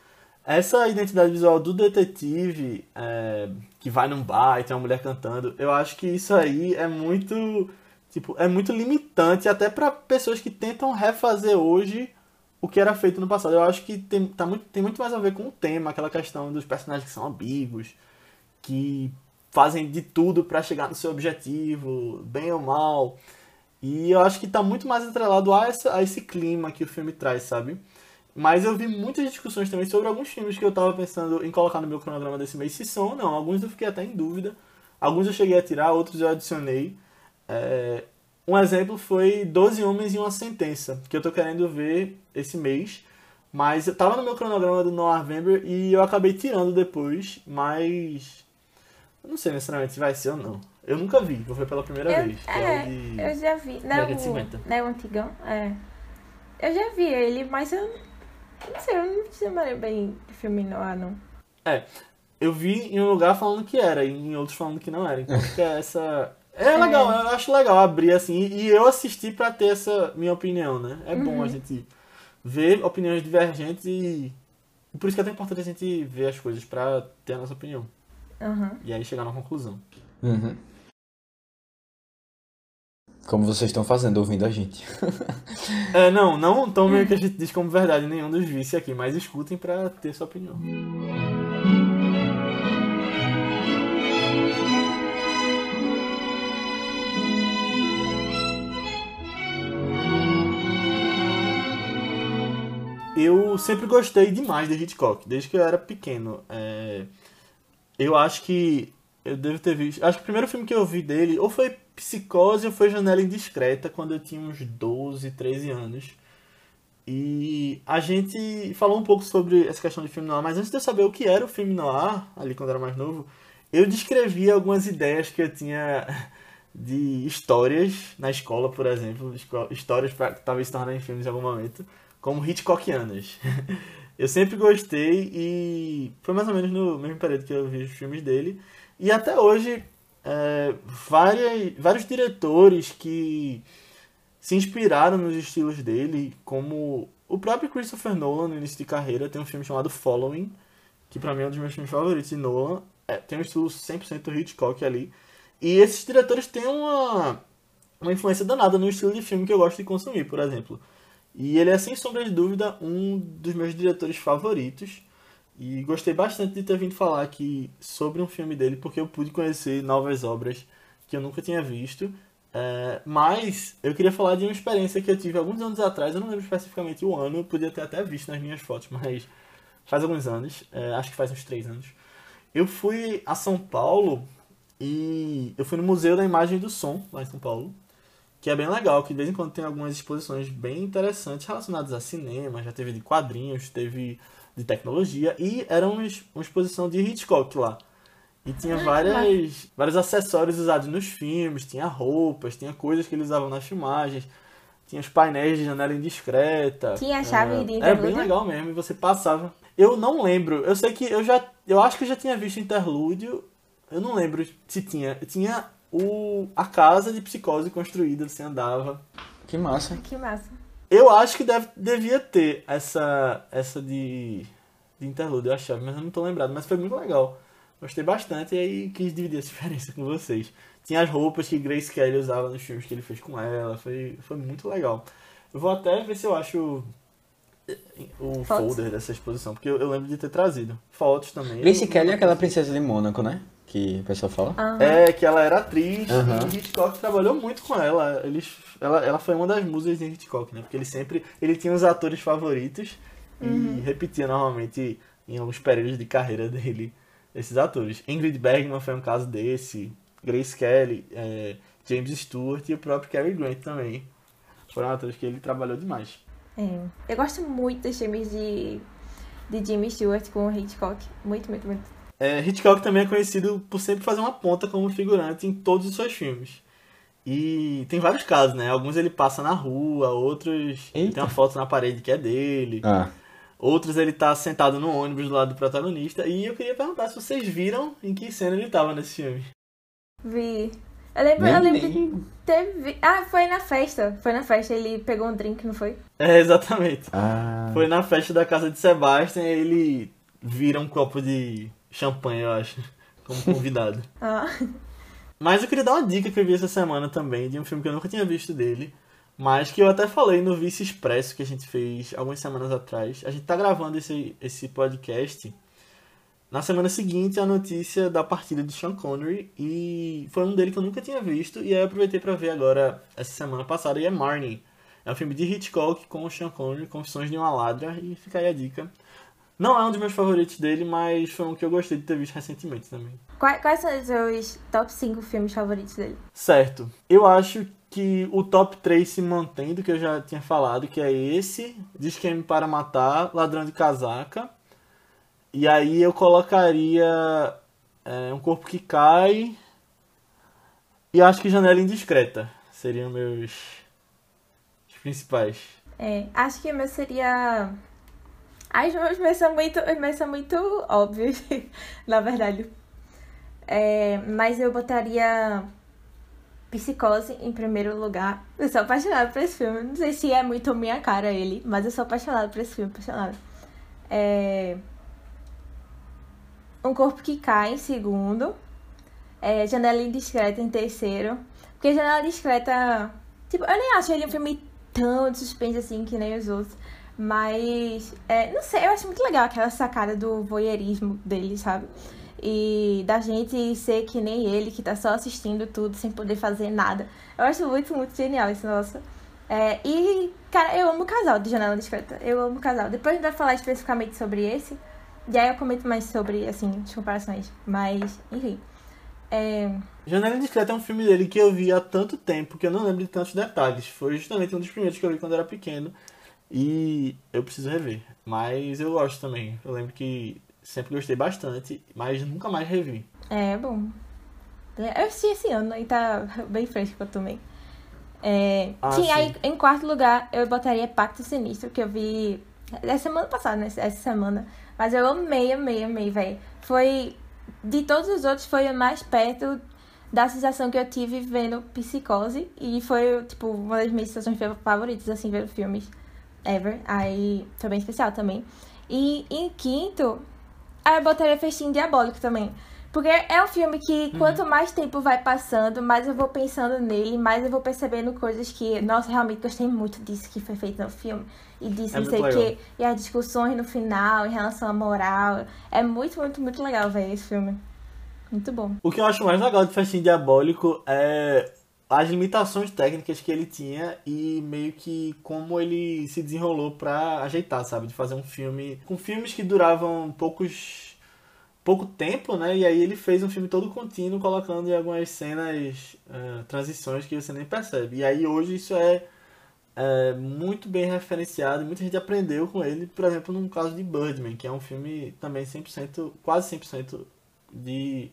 S1: essa identidade visual do detetive é, que vai num bar e tem uma mulher cantando, eu acho que isso aí é muito tipo é muito limitante até para pessoas que tentam refazer hoje o que era feito no passado. Eu acho que tem, tá muito, tem muito mais a ver com o tema, aquela questão dos personagens que são ambíguos, que fazem de tudo para chegar no seu objetivo, bem ou mal. E eu acho que tá muito mais atrelado a, essa, a esse clima que o filme traz, sabe? Mas eu vi muitas discussões também sobre alguns filmes que eu tava pensando em colocar no meu cronograma desse mês, se são ou não. Alguns eu fiquei até em dúvida. Alguns eu cheguei a tirar, outros eu adicionei. É, Um exemplo foi 12 Homens e uma Sentença, que eu tô querendo ver esse mês. Mas eu tava no meu cronograma do November e eu acabei tirando depois, mas. Eu não sei necessariamente se vai ser ou não. Eu nunca vi, vou ver pela primeira
S2: Eu,
S1: vez.
S2: é,
S1: de-
S2: eu já vi. Não é, o,
S1: 50.
S2: não é o antigão? É. Eu já vi ele, mas eu não sei, eu não me chamaria bem de filme noir, não.
S1: Eu vi em um lugar falando que era, e em outros falando que não era. Então fica essa. É legal, eu acho legal abrir assim. E eu assisti pra ter essa minha opinião, né? É bom a gente ver opiniões divergentes e. Por isso que é tão importante a gente ver as coisas pra ter a nossa opinião.
S2: Aham.
S1: E aí chegar na conclusão.
S3: Uhum. Como vocês estão fazendo, ouvindo a gente. *laughs*
S1: É, não, não tomem o que a gente diz como verdade nenhum dos vícios aqui, mas escutem pra ter sua opinião. Sempre gostei demais de Hitchcock, desde que eu era pequeno. É, Eu acho que eu devo ter visto. Acho que o primeiro filme que eu vi dele ou foi Psicose ou foi Janela Indiscreta, quando eu tinha uns 12, 13 anos. E a gente falou um pouco sobre essa questão de filme noir, mas antes de eu saber o que era o filme noir, ali quando eu era mais novo, eu descrevi algumas ideias que eu tinha *laughs* de histórias na escola, por exemplo, histórias para talvez se tornarem filmes em algum momento, como Hitchcockianas. *laughs* Eu sempre gostei e foi mais ou menos no mesmo período que eu vi os filmes dele. E até hoje, é, várias, vários diretores que se inspiraram nos estilos dele, como o próprio Christopher Nolan no início de carreira, tem um filme chamado Following, que pra mim é um dos meus filmes favoritos de Nolan. É, tem um estilo 100% Hitchcock ali. E esses diretores têm uma, uma influência danada no estilo de filme que eu gosto de consumir, por exemplo. E ele é, sem sombra de dúvida, um dos meus diretores favoritos. E gostei bastante de ter vindo falar aqui sobre um filme dele, porque eu pude conhecer novas obras que eu nunca tinha visto. É, mas eu queria falar de uma experiência que eu tive alguns anos atrás, eu não lembro especificamente o ano, eu podia ter até visto nas minhas fotos, mas faz alguns anos, é, acho que faz uns três anos. Eu fui a São Paulo e eu fui no Museu da Imagem e do Som, lá em São Paulo, que é bem legal, que de vez em quando tem algumas exposições bem interessantes relacionadas a cinema, já teve de quadrinhos, teve de tecnologia, e era uma, uma exposição de Hitchcock lá. E tinha várias, vários acessórios usados nos filmes, tinha roupas, tinha coisas que eles usavam nas filmagens, tinha os painéis de janela indiscreta.
S2: Tinha a chave
S1: é,
S2: de
S1: Era bem legal mesmo, e você passava. Eu não lembro, eu sei que eu já. Eu acho que eu já tinha visto interlúdio, eu não lembro se tinha. Tinha o, a casa de psicose construída, você andava.
S3: Que massa.
S2: Que massa.
S1: Eu acho que deve, devia ter essa, essa de, de interlúdio, eu achava, mas eu não tô lembrado. Mas foi muito legal. Gostei bastante e aí quis dividir essa *laughs* experiência com vocês. Tinha as roupas que Grace Kelly usava nos filmes que ele fez com ela. Foi, foi muito legal. Eu vou até ver se eu acho o
S2: Fotos.
S1: folder dessa exposição, porque eu, eu lembro de ter trazido. Fotos também.
S3: Grace Kelly é aquela princesa de Mônaco, né? Que o pessoal fala.
S1: É, que ela era atriz
S3: Aham.
S1: e Hitchcock trabalhou muito com ela. Eles, ela. Ela foi uma das musas de Hitchcock, né? Porque ele sempre. Ele tinha os atores favoritos e repetia normalmente em alguns períodos de carreira dele esses atores. Ingrid Bergman foi um caso desse. Grace Kelly, é, James Stewart e o próprio Cary Grant também. Foram atores que ele trabalhou demais.
S2: É. Eu gosto muito dos filmes de, de Jimmy Stewart com o Hitchcock. Muito, muito, muito.
S1: É, Hitchcock também é conhecido por sempre fazer uma ponta como figurante em todos os seus filmes. E tem vários casos, né? Alguns ele passa na rua, outros
S3: Eita.
S1: tem uma foto na parede que é dele,
S3: Ah,
S1: outros ele tá sentado no ônibus do lado do protagonista. E eu queria perguntar se vocês viram em que cena ele tava nesse filme.
S2: Vi. Eu lembro,
S3: nem,
S2: eu lembro de
S3: nem-
S2: ter vi... Ah, foi na festa. Foi na festa, ele pegou um drink, não foi?
S1: É, exatamente.
S3: Ah,
S1: Foi na festa da casa de Sebastian e ele vira um copo de champanhe, eu acho, como convidado. *laughs*
S2: Ah.
S1: Mas eu queria dar uma dica que eu vi essa semana também, de um filme que eu nunca tinha visto dele, mas que eu até falei no Vice Expresso que a gente fez algumas semanas atrás. A gente tá gravando esse, esse podcast na semana seguinte a notícia da partida de Sean Connery e foi um dele que eu nunca tinha visto e aí eu aproveitei pra ver agora essa semana passada e é Marnie. É um filme de Hitchcock com o Sean Connery, Confissões de uma Ladra e fica aí a dica. Não é um dos meus favoritos dele, mas foi um que eu gostei de ter visto recentemente também.
S2: Quais, quais são os seus top 5 filmes favoritos dele?
S1: Certo. Eu acho que o top 3 se mantém do que eu já tinha falado, que é esse, Diz Quem Me Para Matar, Ladrão de Casaca. E aí eu colocaria é, Um Corpo que Cai e acho que Janela Indiscreta. Seriam meus os principais.
S2: É, acho que o meu seria. Os meus são muito, os meus são muito óbvios, *laughs* na verdade. É, mas eu botaria Psicose em primeiro lugar. Eu sou apaixonada por esse filme. Não sei se é muito minha cara ele, mas eu sou apaixonada por esse filme, apaixonada. É, Um Corpo que Cai em segundo. É, Janela Indiscreta em terceiro. Porque Janela Discreta. Tipo, eu nem acho ele um filme tão de suspense assim que nem os outros. Mas, é, não sei, eu acho muito legal aquela sacada do voyeurismo dele, sabe? E da gente ser que nem ele, que tá só assistindo tudo sem poder fazer nada. Eu acho muito, muito genial isso, nossa. É, e, cara, eu amo o casal de Janela Discreta. Eu amo o casal. Depois a gente vai falar especificamente sobre esse. E aí eu comento mais sobre, assim, as comparações. Mas, enfim. É,
S1: Janela Indiscreta é um filme dele que eu vi há tanto tempo que eu não lembro de tantos detalhes. Foi justamente um dos primeiros que eu vi quando eu era pequeno. E eu preciso rever. Mas eu gosto também. Eu lembro que sempre gostei bastante, mas nunca mais revi.
S2: É bom. Eu assisti esse ano e tá bem fresco também. É,
S1: Ah,
S2: sim,
S1: sim.
S2: aí em quarto lugar eu botaria Pacto Sinistro, que eu vi é semana passada, né? Essa semana. Mas eu amei, amei, amei, velho. Foi. De todos os outros, foi o mais perto da sensação que eu tive vendo Psicose. E foi, tipo, uma das minhas sensações favoritas, assim, vendo filmes ever. Aí foi bem especial também. E em quinto, aí eu botaria Festim Diabólico também. Porque é um filme que quanto mais tempo vai passando, mais eu vou pensando nele, mais eu vou percebendo coisas que, nossa, realmente gostei muito disso que foi feito no filme. E disso,
S1: É
S2: não sei o quê. E as discussões no final, em relação à moral. É muito, muito, muito legal, velho, esse filme. Muito bom.
S1: O que eu acho mais legal de Festim Diabólico é as limitações técnicas que ele tinha e meio que como ele se desenrolou pra ajeitar, sabe? De fazer um filme com filmes que duravam poucos pouco tempo, né? E aí ele fez um filme todo contínuo, colocando em algumas cenas eh, transições que você nem percebe. E aí hoje isso é, é muito bem referenciado, muita gente aprendeu com ele, por exemplo, no caso de Birdman, que é um filme também 100%, quase 100% de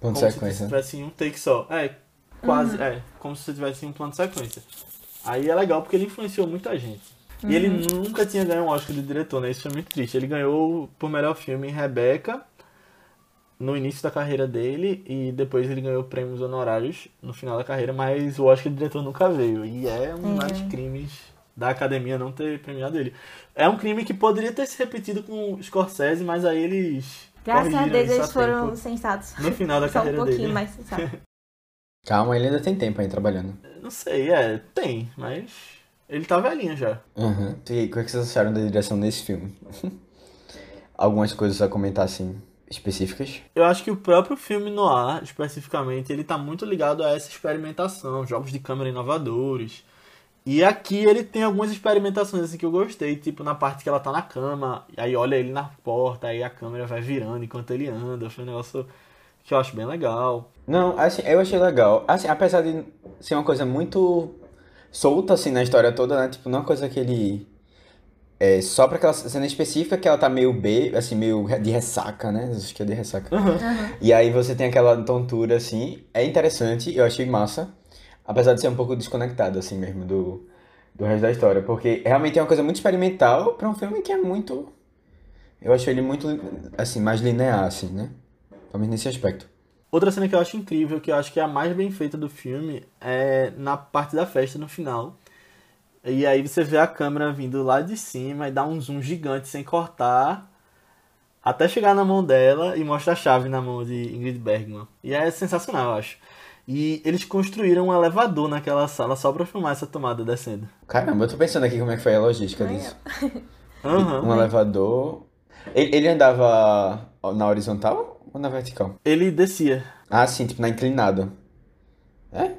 S3: ponto
S1: como
S3: sequência.
S1: se tivesse em um take só. É, quase, é, como se você tivesse um plano de sequência. Aí é legal porque ele influenciou muita gente. E ele nunca tinha ganho um Oscar de diretor, né? Isso foi muito triste. Ele ganhou por melhor filme em Rebecca, no início da carreira dele, e depois ele ganhou prêmios honorários no final da carreira, mas o Oscar de diretor nunca veio. E é um
S2: É.
S1: dos crimes da academia não ter premiado ele. É um crime que poderia ter se repetido com o Scorsese, mas aí eles.
S2: Graças a Deus eles foram
S1: tempo.
S2: sensatos.
S1: No final da *laughs*
S2: Só um
S1: carreira
S2: pouquinho
S1: dele.
S2: mais sensatos. *laughs*
S3: Calma, ele ainda tem tempo aí trabalhando.
S1: Não sei, é, tem, mas ele tá velhinho já.
S3: Uhum. E aí, o que é que vocês acharam da direção desse filme? *laughs* Algumas coisas a comentar assim, específicas?
S1: Eu acho que o próprio filme noir, especificamente, ele tá muito ligado a essa experimentação, jogos de câmera inovadores. E aqui ele tem algumas experimentações assim que eu gostei, tipo na parte que ela tá na cama, aí olha ele na porta, aí a câmera vai virando enquanto ele anda, foi um negócio que eu acho bem legal.
S3: Não, assim, eu achei legal. Assim, apesar de ser uma coisa muito solta, assim, na história toda, né? Tipo, não é uma coisa que ele... É só pra aquela cena específica que ela tá meio B, assim, meio de ressaca, né? Acho que é de ressaca. E aí você tem aquela tontura, assim. É interessante, eu achei massa. Apesar de ser um pouco desconectado, assim, mesmo, do, do resto da história. Porque realmente é uma coisa muito experimental pra um filme que é muito... Eu acho ele muito, assim, mais linear, assim, né? Pelo menos nesse aspecto.
S1: Outra cena que eu acho incrível, que eu acho que é a mais bem feita do filme, é na parte da festa no final. E aí você vê a câmera vindo lá de cima e dá um zoom gigante sem cortar, até chegar na mão dela e mostra a chave na mão de Ingrid Bergman. E é sensacional, eu acho. E eles construíram um elevador naquela sala só pra filmar essa tomada descendo.
S3: Caramba, eu tô pensando aqui como é que foi a logística disso.
S1: Aham.
S3: Um elevador. Ele, ele andava na horizontal ou na vertical?
S1: Ele descia.
S3: Ah, sim, tipo na inclinada. É?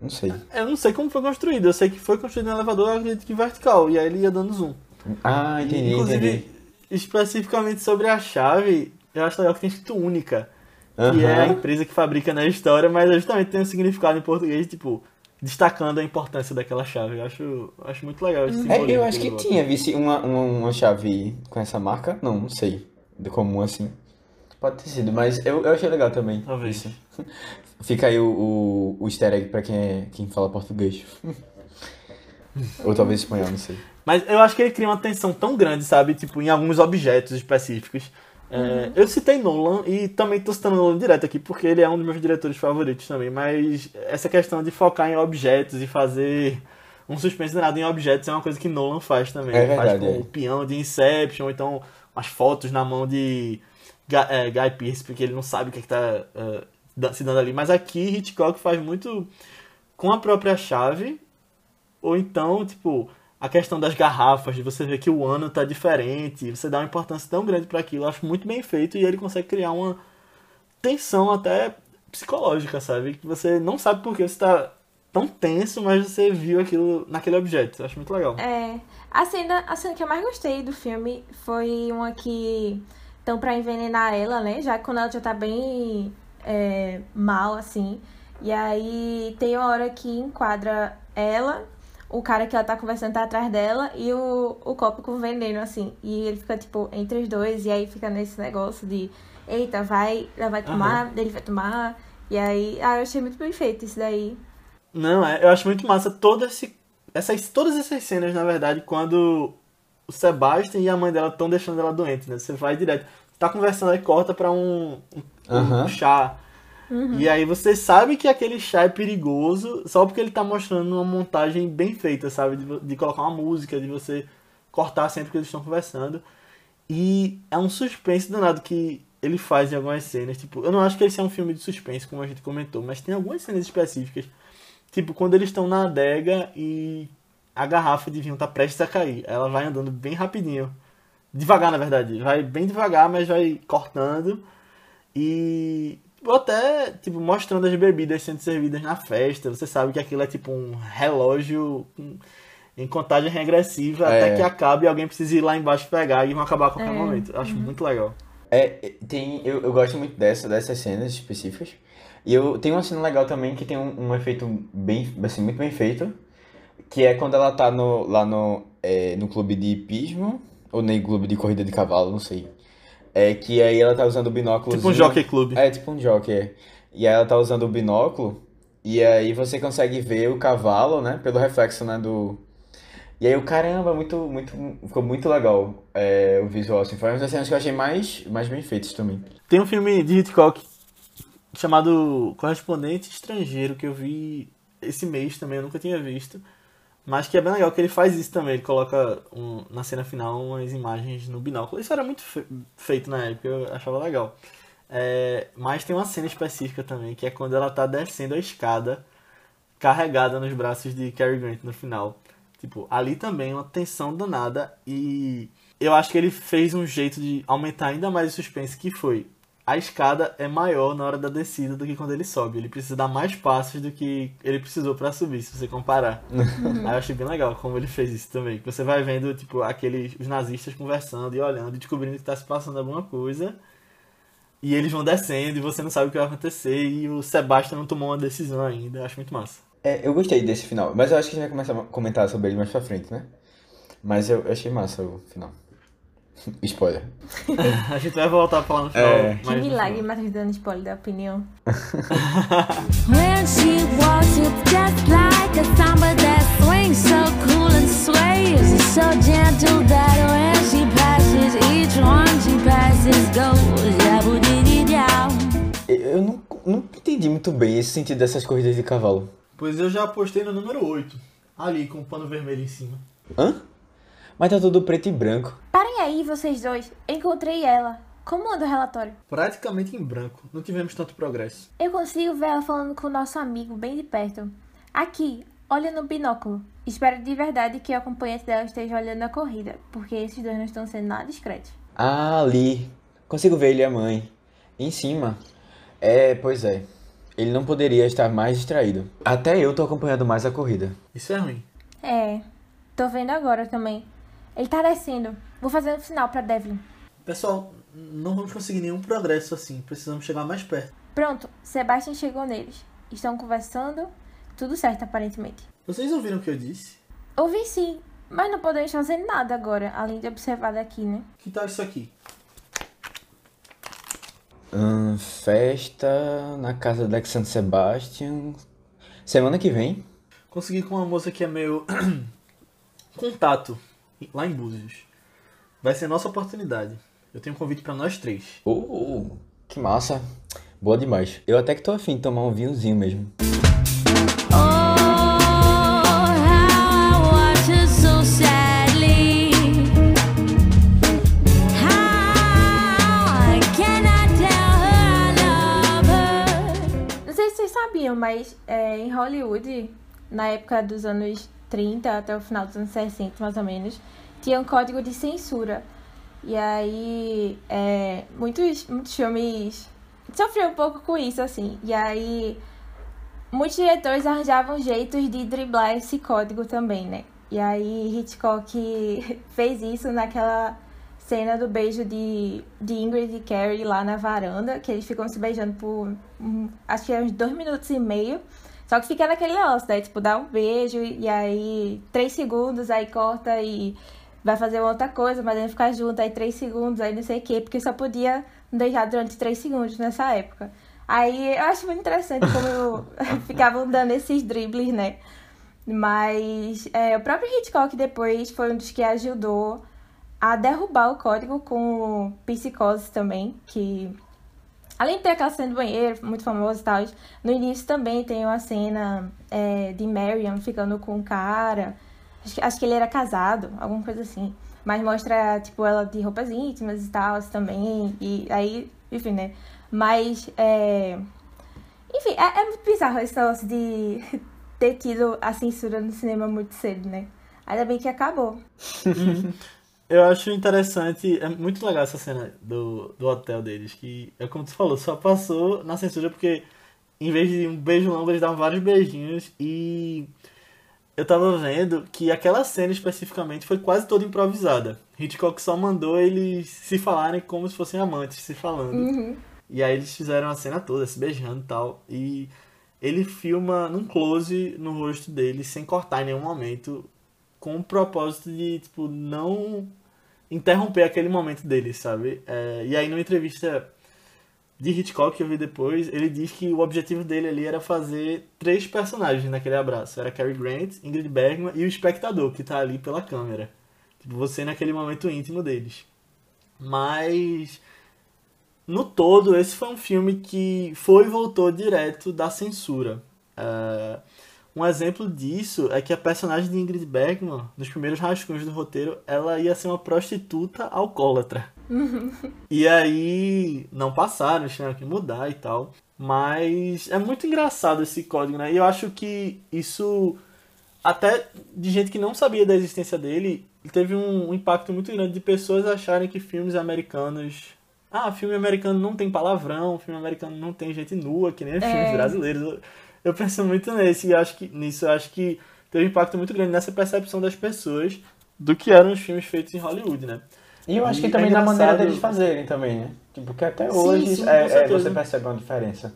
S3: Não sei.
S1: Eu não sei como foi construído, eu sei que foi construído um elevador, eu acredito que vertical, e aí ele ia dando zoom.
S3: Ah, entendi,
S1: Inclusive,
S3: entendi.
S1: especificamente sobre a chave, eu acho legal que tem escrito única. Que
S3: Aham.
S1: é a empresa que fabrica na história, mas justamente tem um significado em português, tipo, destacando a importância daquela chave. Eu acho, acho muito legal esse
S3: É,
S1: simbolismo
S3: eu acho que
S1: bota.
S3: tinha, vice uma, uma, uma chave com essa marca. Não, não sei. De comum assim. Pode ter sido, mas eu, eu achei legal também.
S1: Talvez.
S3: Isso. *laughs* Fica aí o, o, o easter egg pra quem, é, quem fala português. *laughs* Ou talvez espanhol, não sei.
S1: Mas eu acho que ele cria uma tensão tão grande, sabe? Tipo, em alguns objetos específicos. É, Eu citei Nolan e também tô citando Nolan direto aqui, porque ele é um dos meus diretores favoritos também. Mas essa questão de focar em objetos e fazer um suspense danado em objetos é uma coisa que Nolan faz também.
S3: É
S1: ele faz
S3: verdade,
S1: com
S3: é.
S1: o peão de Inception, ou então as fotos na mão de é, Guy Pearce, porque ele não sabe o que, é que tá é, se dando ali. Mas aqui Hitchcock faz muito com a própria chave, ou então, tipo, a questão das garrafas, de você ver que o ano tá diferente, você dá uma importância tão grande para aquilo, eu acho muito bem feito e ele consegue criar uma tensão até psicológica, sabe? Que você não sabe por que você tá tão tenso, mas você viu aquilo naquele objeto. Eu acho muito legal.
S2: É, a cena, a cena que eu mais gostei do filme foi uma que estão pra envenenar ela, né? Já que quando ela já tá bem é, mal, assim. E aí tem uma hora que enquadra ela, o cara que ela tá conversando tá atrás dela e o, o copo com veneno, assim. E ele fica, tipo, entre os dois, e aí fica nesse negócio de, eita, vai, ela vai tomar, ele vai tomar. E aí, ah, eu achei muito bem feito isso daí.
S1: Não, é, eu acho muito massa todo esse, essas, todas essas cenas, na verdade, quando o Sebastian e a mãe dela estão deixando ela doente, né? Você vai direto, tá conversando e corta pra um, um, um
S3: Aham.
S1: chá. E aí você sabe que aquele chá é perigoso só porque ele tá mostrando uma montagem bem feita, sabe? De, de colocar uma música, de você cortar sempre que eles estão conversando. E é um suspense danado que ele faz em algumas cenas. Tipo, eu não acho que esse é um filme de suspense, como a gente comentou, mas tem algumas cenas específicas. Tipo, quando eles estão na adega e a garrafa de vinho tá prestes a cair. Ela vai andando bem rapidinho. Devagar, na verdade. Vai bem devagar, mas vai cortando. E ou até, tipo, mostrando as bebidas sendo servidas na festa. Você sabe que aquilo é tipo um relógio em contagem regressiva
S3: É.
S1: até que acabe e alguém precisa ir lá embaixo pegar e vão acabar a qualquer
S2: É.
S1: momento. Eu acho muito legal.
S3: É, tem, eu, eu gosto muito dessa, dessas cenas específicas. E eu tenho uma cena legal também que tem um, um efeito bem, assim, muito bem feito. Que é quando ela tá no, lá no, é, no clube de hipismo, ou no clube de corrida de cavalo, não sei. É que aí ela tá usando o binóculo.
S1: Tipo um jockey club.
S3: É, tipo um jockey. é. E aí ela tá usando o binóculo, e aí você consegue ver o cavalo, né, pelo reflexo, né, do... E aí o caramba, muito, muito, ficou muito legal é, o visual, assim. Foi uma das cenas que eu achei mais, mais bem feitas também.
S1: Tem um filme de Hitchcock chamado Correspondente Estrangeiro que eu vi esse mês também, eu nunca tinha visto. Mas que é bem legal que ele faz isso também. Ele coloca um- na cena final umas imagens no binóculo. Isso era muito fe- feito na época, eu achava legal. É, mas tem uma cena específica também, que é quando ela tá descendo a escada, carregada nos braços de Cary Grant no final. Tipo, ali também uma tensão danada e eu acho que ele fez um jeito de aumentar ainda mais o suspense que foi. A escada é maior na hora da descida do que quando ele sobe. Ele precisa dar mais passos do que ele precisou para subir, se você comparar. *laughs* Aí eu achei bem legal como ele fez isso também. Você vai vendo, tipo, aqueles os nazistas conversando e olhando e descobrindo que tá se passando alguma coisa. E eles vão descendo e você não sabe o que vai acontecer. E o Sebastian não tomou uma decisão ainda. Eu acho muito massa.
S3: É, eu gostei desse final, mas eu acho que a gente vai começar a comentar sobre ele mais pra frente, né? Mas eu, eu achei massa o final. Spoiler. *laughs*
S1: A gente vai voltar a falar no final.
S3: É.
S2: Que milagre. Matheus dando spoiler da opinião. *laughs*
S4: When she walks, it's just like a samba that swings so cool and sways. So gentle that when she passes, each one she passes goes
S3: eu não, não entendi muito bem esse sentido dessas corridas de cavalo.
S1: Pois eu já apostei no número 8. Ali, com o pano vermelho em cima.
S3: Hã? Mas tá tudo preto e branco.
S2: Parem aí, vocês dois. Encontrei ela. Como anda o relatório?
S1: Praticamente em branco. Não tivemos tanto progresso.
S2: Eu consigo ver ela falando com o nosso amigo bem de perto. Aqui, olha no binóculo. Espero de verdade que o acompanhante dela esteja olhando a corrida, porque esses dois não estão sendo nada discretos.
S3: Ah, ali. Consigo ver ele e a mãe. Em cima. É, pois é. Ele não poderia estar mais distraído. Até eu tô acompanhando mais a corrida.
S1: Isso é ruim.
S2: É, tô vendo agora também. Ele tá descendo. Vou fazer um sinal pra Devlin.
S1: Pessoal, não vamos conseguir nenhum progresso assim. Precisamos chegar mais perto.
S2: Pronto, Sebastian chegou neles. Estão conversando. Tudo certo, aparentemente.
S1: Vocês ouviram o que eu disse?
S2: Ouvi sim, mas não podemos fazer nada agora, além de observar daqui, né?
S1: Que tal isso aqui?
S3: Hum, festa na casa da San Sebastian. Semana que vem.
S1: Consegui com uma moça que é meu *clears throat* contato lá em Búzios. Vai ser nossa oportunidade. Eu tenho um convite pra nós três.
S3: Uh, que massa. Boa demais. Eu até que tô afim de tomar um vinhozinho mesmo.
S4: Oh?
S2: Não sei se vocês sabiam, mas é, em Hollywood, na época dos anos 30 até o final dos anos 60, mais ou menos, tinha um código de censura. E aí, é, muitos, muitos filmes sofriam um pouco com isso, assim. E aí, muitos diretores arranjavam jeitos de driblar esse código também, né? E aí, Hitchcock *laughs* fez isso naquela cena do beijo de, de Ingrid e Carrie lá na varanda, que eles ficam se beijando por hum, acho que é uns dois minutos e meio. Só que fica naquele negócio, né? Tipo, dá um beijo e aí três segundos, aí corta e vai fazer outra coisa, mas aí ficar junto, aí três segundos, aí não sei o quê, porque só podia beijar durante três segundos nessa época. Aí eu acho muito interessante como *laughs* ficavam dando esses dribles, né? Mas é, o próprio Hitchcock depois foi um dos que ajudou a derrubar o código com Psicose também, que além de ter aquela cena do banheiro, muito famosa e tal, no início também tem uma cena é, de Marion ficando com um cara, acho que, acho que ele era casado, alguma coisa assim, mas mostra, tipo, ela de roupas íntimas e tal também, e aí, enfim, né, mas, é... enfim, é, é muito bizarro esse negócio de *laughs* ter tido a censura no cinema muito cedo, né, ainda bem que acabou. *laughs*
S1: Eu acho interessante, é muito legal essa cena do, do hotel deles, que é como tu falou, só passou na censura porque em vez de um beijo longo, eles davam vários beijinhos e eu tava vendo que aquela cena especificamente foi quase toda improvisada. Hitchcock só mandou eles se falarem como se fossem amantes se falando. E aí eles fizeram a cena toda, se beijando e tal. E ele filma num close no rosto dele, sem cortar em nenhum momento, com o propósito de, tipo, não interromper aquele momento dele, sabe? É, e aí numa entrevista de Hitchcock que eu vi depois, ele diz que o objetivo dele ali era fazer três personagens naquele abraço. Era Cary Grant, Ingrid Bergman e o espectador, que tá ali pela câmera. Tipo, você naquele momento íntimo deles. Mas no todo, esse foi um filme que foi e voltou direto da censura. É, Um exemplo disso é que a personagem de Ingrid Bergman, nos primeiros rascunhos do roteiro, ela ia ser uma prostituta alcoólatra. e aí não passaram, tiveram que mudar e tal. Mas é muito engraçado esse código, né? E eu acho que isso, até de gente que não sabia da existência dele, teve um impacto muito grande de pessoas acharem que filmes americanos. Ah, filme americano não tem palavrão, filme americano não tem gente nua, que nem filmes
S2: É.
S1: brasileiros. Eu, penso muito nesse e acho que nisso eu acho que teve um impacto muito grande nessa percepção das pessoas do que eram os filmes feitos em Hollywood, né?
S3: E eu acho que
S1: E
S3: também
S1: é
S3: na maneira deles fazerem também, né? Tipo, que até
S1: Sim,
S3: hoje
S1: sim,
S3: é-
S1: com
S3: é,
S1: certeza.
S3: você percebe uma diferença.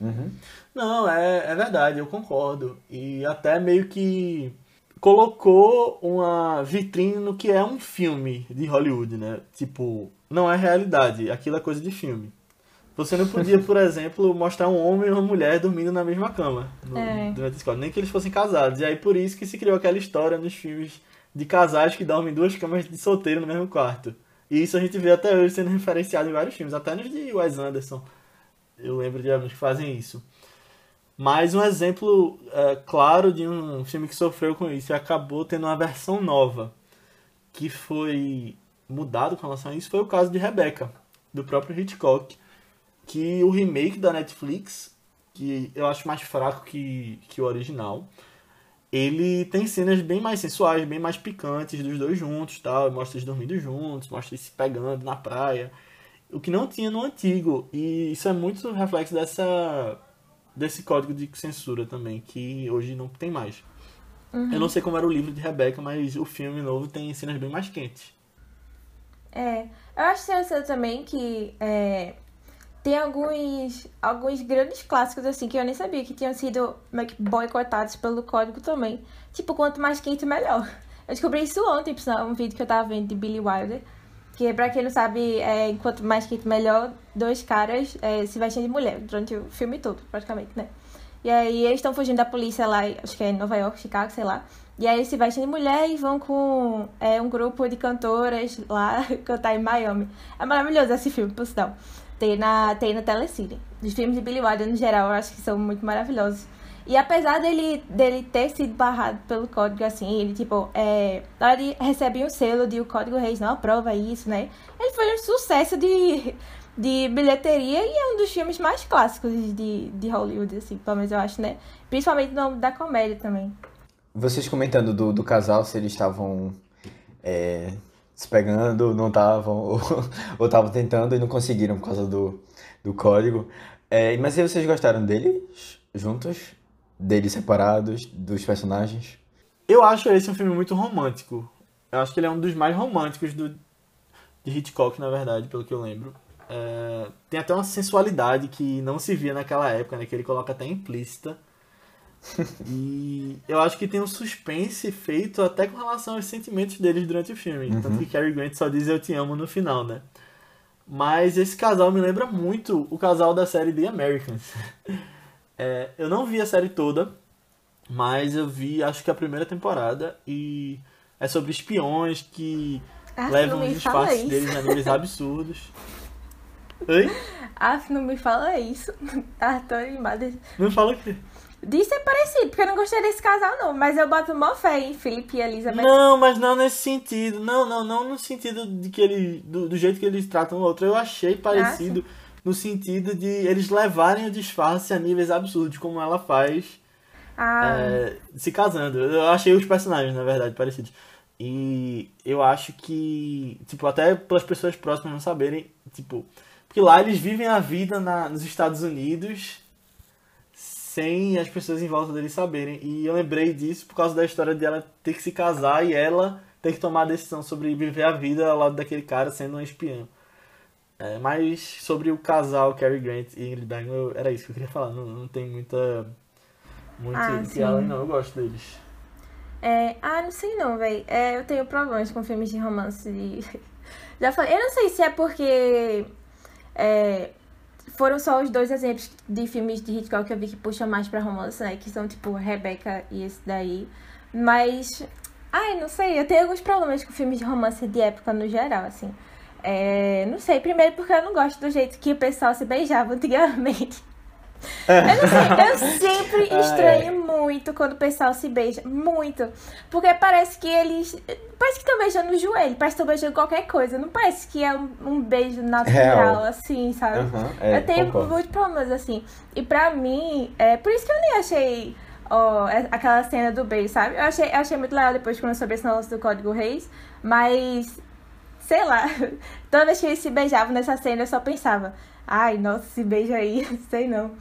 S3: Uhum.
S1: Não, é, é verdade, eu concordo. E até meio que colocou uma vitrine no que é um filme de Hollywood, né? Tipo, não é realidade, aquilo é coisa de filme. Você não podia, por exemplo, mostrar um homem e uma mulher dormindo na mesma cama no-
S2: É.
S1: durante a escola, nem que eles fossem casados. E aí por isso que se criou aquela história nos filmes de casais que dormem em duas camas de solteiro no mesmo quarto. E isso a gente vê até hoje sendo referenciado em vários filmes, até nos de Wes Anderson. Eu lembro de alguns que fazem isso. Mais um exemplo é, claro de um filme que sofreu com isso e acabou tendo uma versão nova que foi mudado com relação a isso foi o caso de Rebecca, do próprio Hitchcock, que o remake da Netflix, que eu acho mais fraco que, que o original, ele tem cenas bem mais sensuais, bem mais picantes dos dois juntos, tal, mostra eles dormindo juntos, mostra eles se pegando na praia, o que não tinha no antigo, e isso é muito reflexo dessa desse código de censura também, que hoje não tem mais. Eu não sei como era o livro de Rebecca, mas o filme novo tem cenas bem mais quentes.
S2: É, eu acho interessante também que é, tem alguns, alguns grandes clássicos assim que eu nem sabia que tinham sido meio que boicotados pelo código também. Tipo, quanto mais quente, melhor. Eu descobri isso ontem, por um vídeo que eu tava vendo de Billy Wilder. Que, pra quem não sabe, é, enquanto mais quente, melhor, dois caras é, se vestem de mulher durante o filme todo, praticamente, né? E aí eles estão fugindo da polícia lá, acho que é em Nova York, Chicago, sei lá. E aí eles se vestem de mulher e vão com é, um grupo de cantoras lá *laughs* cantar em Miami. É maravilhoso esse filme, por sinal. Tem na, tem na Telecine. Os filmes de Billy Wilder, no geral, eu acho que são muito maravilhosos. E apesar dele, dele ter sido barrado pelo código, assim, ele, tipo, é, na hora de um selo de o Código Reis não aprova isso, né? Ele foi um sucesso de, de bilheteria e é um dos filmes mais clássicos de, de Hollywood, assim, pelo menos eu acho, né? Principalmente no da comédia também.
S3: Vocês comentando do, do casal, se eles estavam é, se pegando, não estavam, ou *laughs* estavam tentando e não conseguiram por causa do, do código. É, mas aí vocês gostaram deles juntos? Deles separados, dos personagens?
S1: Eu acho esse um filme muito romântico. Eu acho que ele é um dos mais românticos do, de Hitchcock, na verdade, pelo que eu lembro. É, tem até uma sensualidade que não se via naquela época, né? Que ele coloca até implícita. *laughs* E eu acho que tem um suspense feito até com relação aos sentimentos deles durante o filme. Tanto que Cary Grant só diz eu te amo no final, né? Mas esse casal me lembra muito o casal da série The Americans. *laughs* É, eu não vi a série toda, mas eu vi acho que a primeira temporada e é sobre espiões que
S2: Ah,
S1: levam os
S2: isso.
S1: deles a níveis *laughs* absurdos. Oi?
S2: Ah, não me fala isso. Tá tão animada.
S1: Não fala o quê?
S2: Disso é parecido, porque eu não gostei desse casal, não. Mas eu boto mó fé em Felipe e Elizabeth.
S1: Não, mas não nesse sentido. Não, não, não no sentido de que ele. Do, do jeito que eles tratam o outro. Eu achei parecido no sentido de eles levarem o disfarce a níveis absurdos, como ela faz
S2: Ah,
S1: é, se casando. Eu achei os personagens, na verdade, parecidos. E eu acho que, tipo, até pelas pessoas próximas não saberem, tipo, porque lá eles vivem a vida na, nos Estados Unidos sem as pessoas em volta deles saberem. E eu lembrei disso por causa da história de ela ter que se casar e ela ter que tomar a decisão sobre viver a vida ao lado daquele cara sendo um espião. É, mas sobre o casal Cary Grant e Ingrid Bergman, era isso que eu queria falar. Não, não tem muita. Muito
S2: Ah,
S1: de
S2: sim.
S1: não. Eu gosto deles.
S2: é... ah não sei não, velho. É, eu tenho problemas com filmes de romance. De... *laughs* Já falei. Eu não sei se é porque. é, foram só os dois exemplos de filmes de Hitchcock que eu vi que puxam mais pra romance, né? Que são tipo Rebecca e esse daí. Mas. Ai, não sei. Eu tenho alguns problemas com filmes de romance de época no geral, assim. É, não sei, primeiro porque eu não gosto do jeito que o pessoal se beijava antigamente. Eu não sei, eu *laughs* sempre
S3: Ah,
S2: estranhei
S3: é.
S2: muito quando o pessoal se beija. Muito. Porque parece que eles. Parece que estão beijando no joelho, parece que estão beijando qualquer coisa. Não parece que é um, um beijo natural,
S3: Real.
S2: assim, sabe?
S3: Aham, é,
S2: eu tenho
S3: concordo.
S2: muitos problemas, assim. E pra mim, é por isso que eu nem achei é- aquela cena do beijo, sabe? Eu achei, eu achei muito legal depois quando eu soube esse negócio do Código Reis, mas sei lá, *laughs* toda vez que eles se beijavam nessa cena eu só pensava, ai, nossa, esse beijo aí, *laughs* sei não.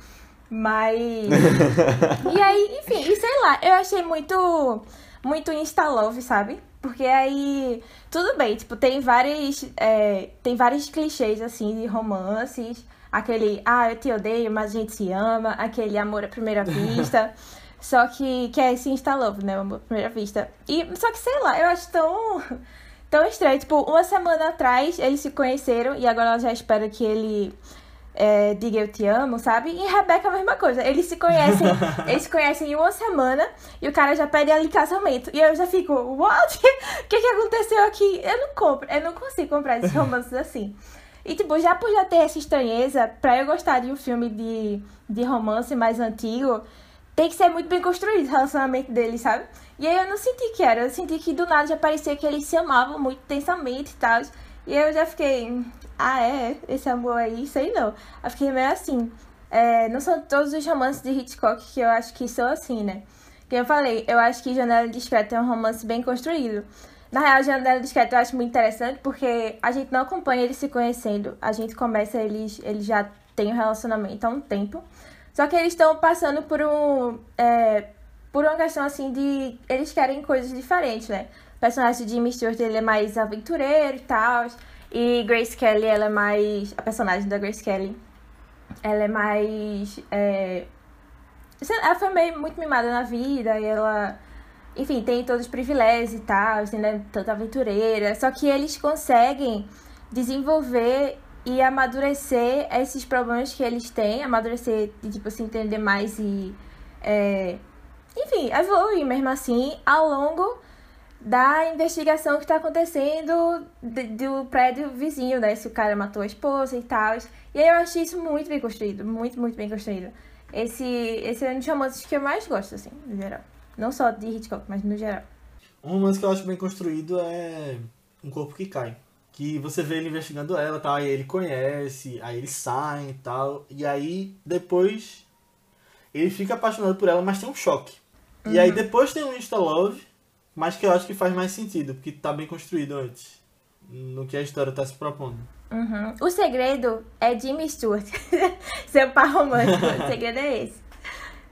S2: Mas. *laughs* e aí, enfim, e sei lá, eu achei muito. Muito insta-love, sabe? Porque aí. Tudo bem, tipo, tem vários. é, tem vários clichês, assim, de romances. Aquele, ah, eu te odeio, mas a gente se ama. Aquele amor à primeira *laughs* vista. Só que, que é esse insta-love, né? Amor à primeira vista. E, só que, sei lá, eu acho tão. Tão estranho. Tipo, uma semana atrás eles se conheceram e agora ela já espera que ele é, diga eu te amo, sabe? E Rebeca a mesma coisa. Eles se conhecem, *laughs* eles se conhecem em uma semana e o cara já pede em casamento. E eu já fico, what? *laughs* O que, que aconteceu aqui? Eu não compro, eu não consigo comprar esses romances *laughs* assim. E tipo, já por já ter essa estranheza, pra eu gostar de um filme de, de romance mais antigo, tem que ser muito bem construído o relacionamento deles, sabe? E aí eu não senti que era, eu senti que do nada já parecia que eles se amavam muito intensamente e tal. E aí eu já fiquei, ah é, esse amor aí, sei não. Eu fiquei meio assim. É, não são todos os romances de Hitchcock que eu acho que são assim, né? Como eu falei, eu acho que Janela Discreta é um romance bem construído. Na real, Janela Discreta eu acho muito interessante porque a gente não acompanha eles se conhecendo. A gente começa, eles, eles já têm um relacionamento há um tempo. Só que eles estão passando por um. é, por uma questão assim de. Eles querem coisas diferentes, né? O personagem de Jimmy Stewart ele é mais aventureiro e tal. E Grace Kelly, ela é mais. A personagem da Grace Kelly, ela é mais. é, ela foi meio muito mimada na vida e ela. Enfim, tem todos os privilégios e tal, assim, né? Tanto aventureira. Só que eles conseguem desenvolver e amadurecer esses problemas que eles têm, amadurecer e, tipo, se entender mais e. é, enfim, evoluir mesmo assim ao longo da investigação que tá acontecendo do prédio vizinho, né? Se o cara matou a esposa e tal. E aí eu achei isso muito bem construído, muito, muito bem construído. Esse, esse é um dos romances que eu mais gosto, assim, no geral. Não só de Hitchcock, mas no geral.
S1: Um romance que eu acho bem construído é Um Corpo que Cai. Que você vê ele investigando ela, tal, aí ele conhece, aí eles saem e tal. E aí, depois, ele fica apaixonado por ela, mas tem um choque. E aí depois tem um Insta Love, mas que eu acho que faz mais sentido, porque tá bem construído antes. No que a história tá se propondo.
S2: Uhum. O segredo é Jimmy Stewart. *laughs* Seu par romântico. o segredo é esse.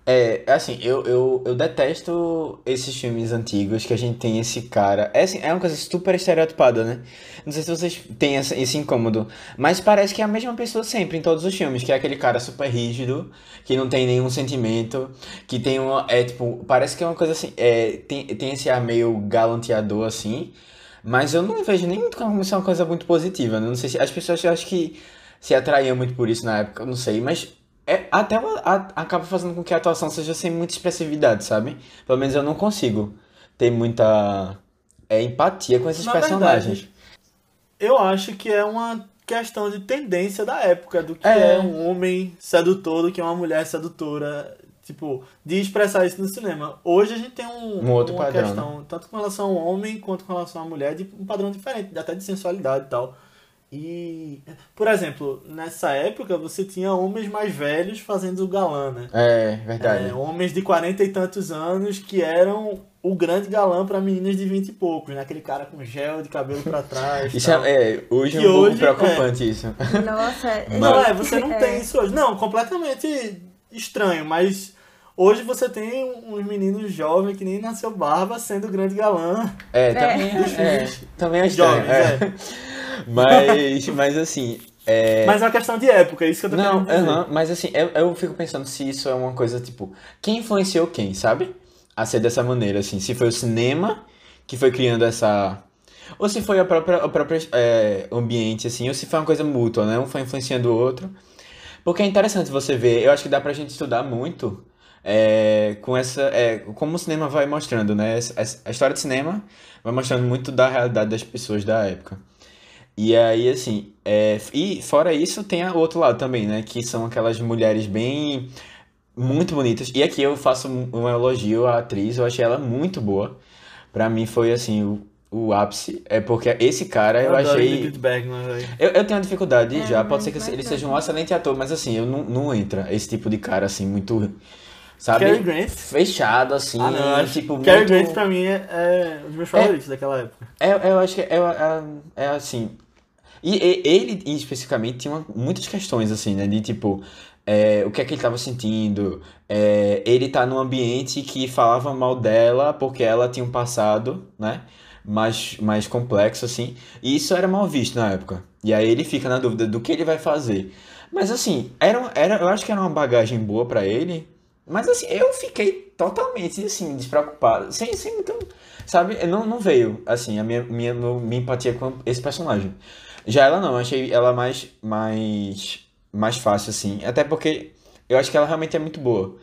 S3: É, assim, eu, eu, eu detesto esses filmes antigos que a gente tem esse cara. É, assim, é uma coisa super estereotipada, né? Não sei se vocês têm essa- esse incômodo, mas parece que é a mesma pessoa sempre em todos os filmes, que é aquele cara super rígido, que não tem nenhum sentimento, que tem uma. É tipo, parece que é uma coisa assim. É, tem, tem esse ar meio galanteador assim, mas eu não vejo nem como isso é uma coisa muito positiva, né? Não sei se. As pessoas acho que se atraíam muito por isso na época, não sei, mas. É, até ela a- acaba fazendo com que a atuação seja sem muita expressividade, sabe? Pelo menos eu não consigo ter muita é, empatia com esses
S1: Na
S3: personagens.
S1: verdade, eu acho que é uma questão de tendência da época, do que
S3: É.
S1: é, um homem sedutor, do que é uma mulher sedutora. Tipo, de expressar isso no cinema. Hoje a gente tem um,
S3: Um outro
S1: uma
S3: padrão, né?
S1: questão, tanto com relação ao homem quanto com relação à mulher, de um padrão diferente, até de sensualidade e tal. E, por exemplo, nessa época você tinha homens mais velhos fazendo o galã, né?
S3: É, verdade.
S1: É, homens de 40 e tantos anos que eram o grande galã pra meninas de 20 e poucos, né? Aquele cara com gel de cabelo pra trás.
S3: Isso
S1: tal.
S3: é, é, hoje é um pouco
S1: hoje,
S3: preocupante isso.
S2: Nossa.
S1: Não, é, você não
S2: é.
S1: tem isso hoje. Não, completamente estranho, mas hoje você tem uns meninos jovens que nem nasceu barba sendo o grande galã.
S3: É, também é, é, também é estranho.
S1: Jovens,
S3: é. Mas, *laughs* mas assim, é...
S1: Mas é uma questão de época, é isso que eu tô
S3: Não,
S1: dizer.
S3: aham, mas assim, eu, eu fico pensando se isso é uma coisa, tipo, quem influenciou quem, sabe? A ser dessa maneira, assim, se foi o cinema que foi criando essa... Ou se foi a própria, o próprio é, ambiente, assim, ou se foi uma coisa mútua, né? Um foi influenciando o outro. Porque é interessante você ver, eu acho que dá pra gente estudar muito é, com essa... É, como o cinema vai mostrando, né? A história do cinema vai mostrando muito da realidade das pessoas da época. E aí, assim, é, e fora isso, tem o outro lado também, né? Que são aquelas mulheres bem muito bonitas. E aqui eu faço um, elogio à atriz, eu achei ela muito boa. Pra mim foi assim, o, o ápice. É porque esse cara eu,
S1: adoro
S3: achei.
S1: Bergman.
S3: Eu, eu tenho uma dificuldade
S2: É,
S3: já, pode ser que ele seja um excelente ator, mas assim, eu não, não entra esse tipo de cara assim, muito. Sabe?
S1: Cary Grant.
S3: Fechado, assim.
S1: Ah, não, eu acho
S3: tipo,
S1: Cary
S3: muito...
S1: Grant pra mim é, é um dos meus favoritos daquela época.
S3: É, eu acho que é, é, é assim. E, e- ele especificamente tinha uma- muitas questões, assim, né? De tipo, é, o que é que ele tava sentindo. é, ele tá num ambiente que falava mal dela porque ela tinha um passado, né? Mais, mais complexo, assim. E isso era mal visto na época. E aí ele fica na dúvida do que ele vai fazer. Mas assim, era, era, eu acho que era uma bagagem boa pra ele. Mas assim, eu fiquei totalmente assim, despreocupado. Sem, sem muito. Sabe? Não, não veio, assim, a minha, minha, minha empatia com esse personagem. Já ela não, achei ela mais, mais, mais fácil, assim. Até porque eu acho que ela realmente é muito boa.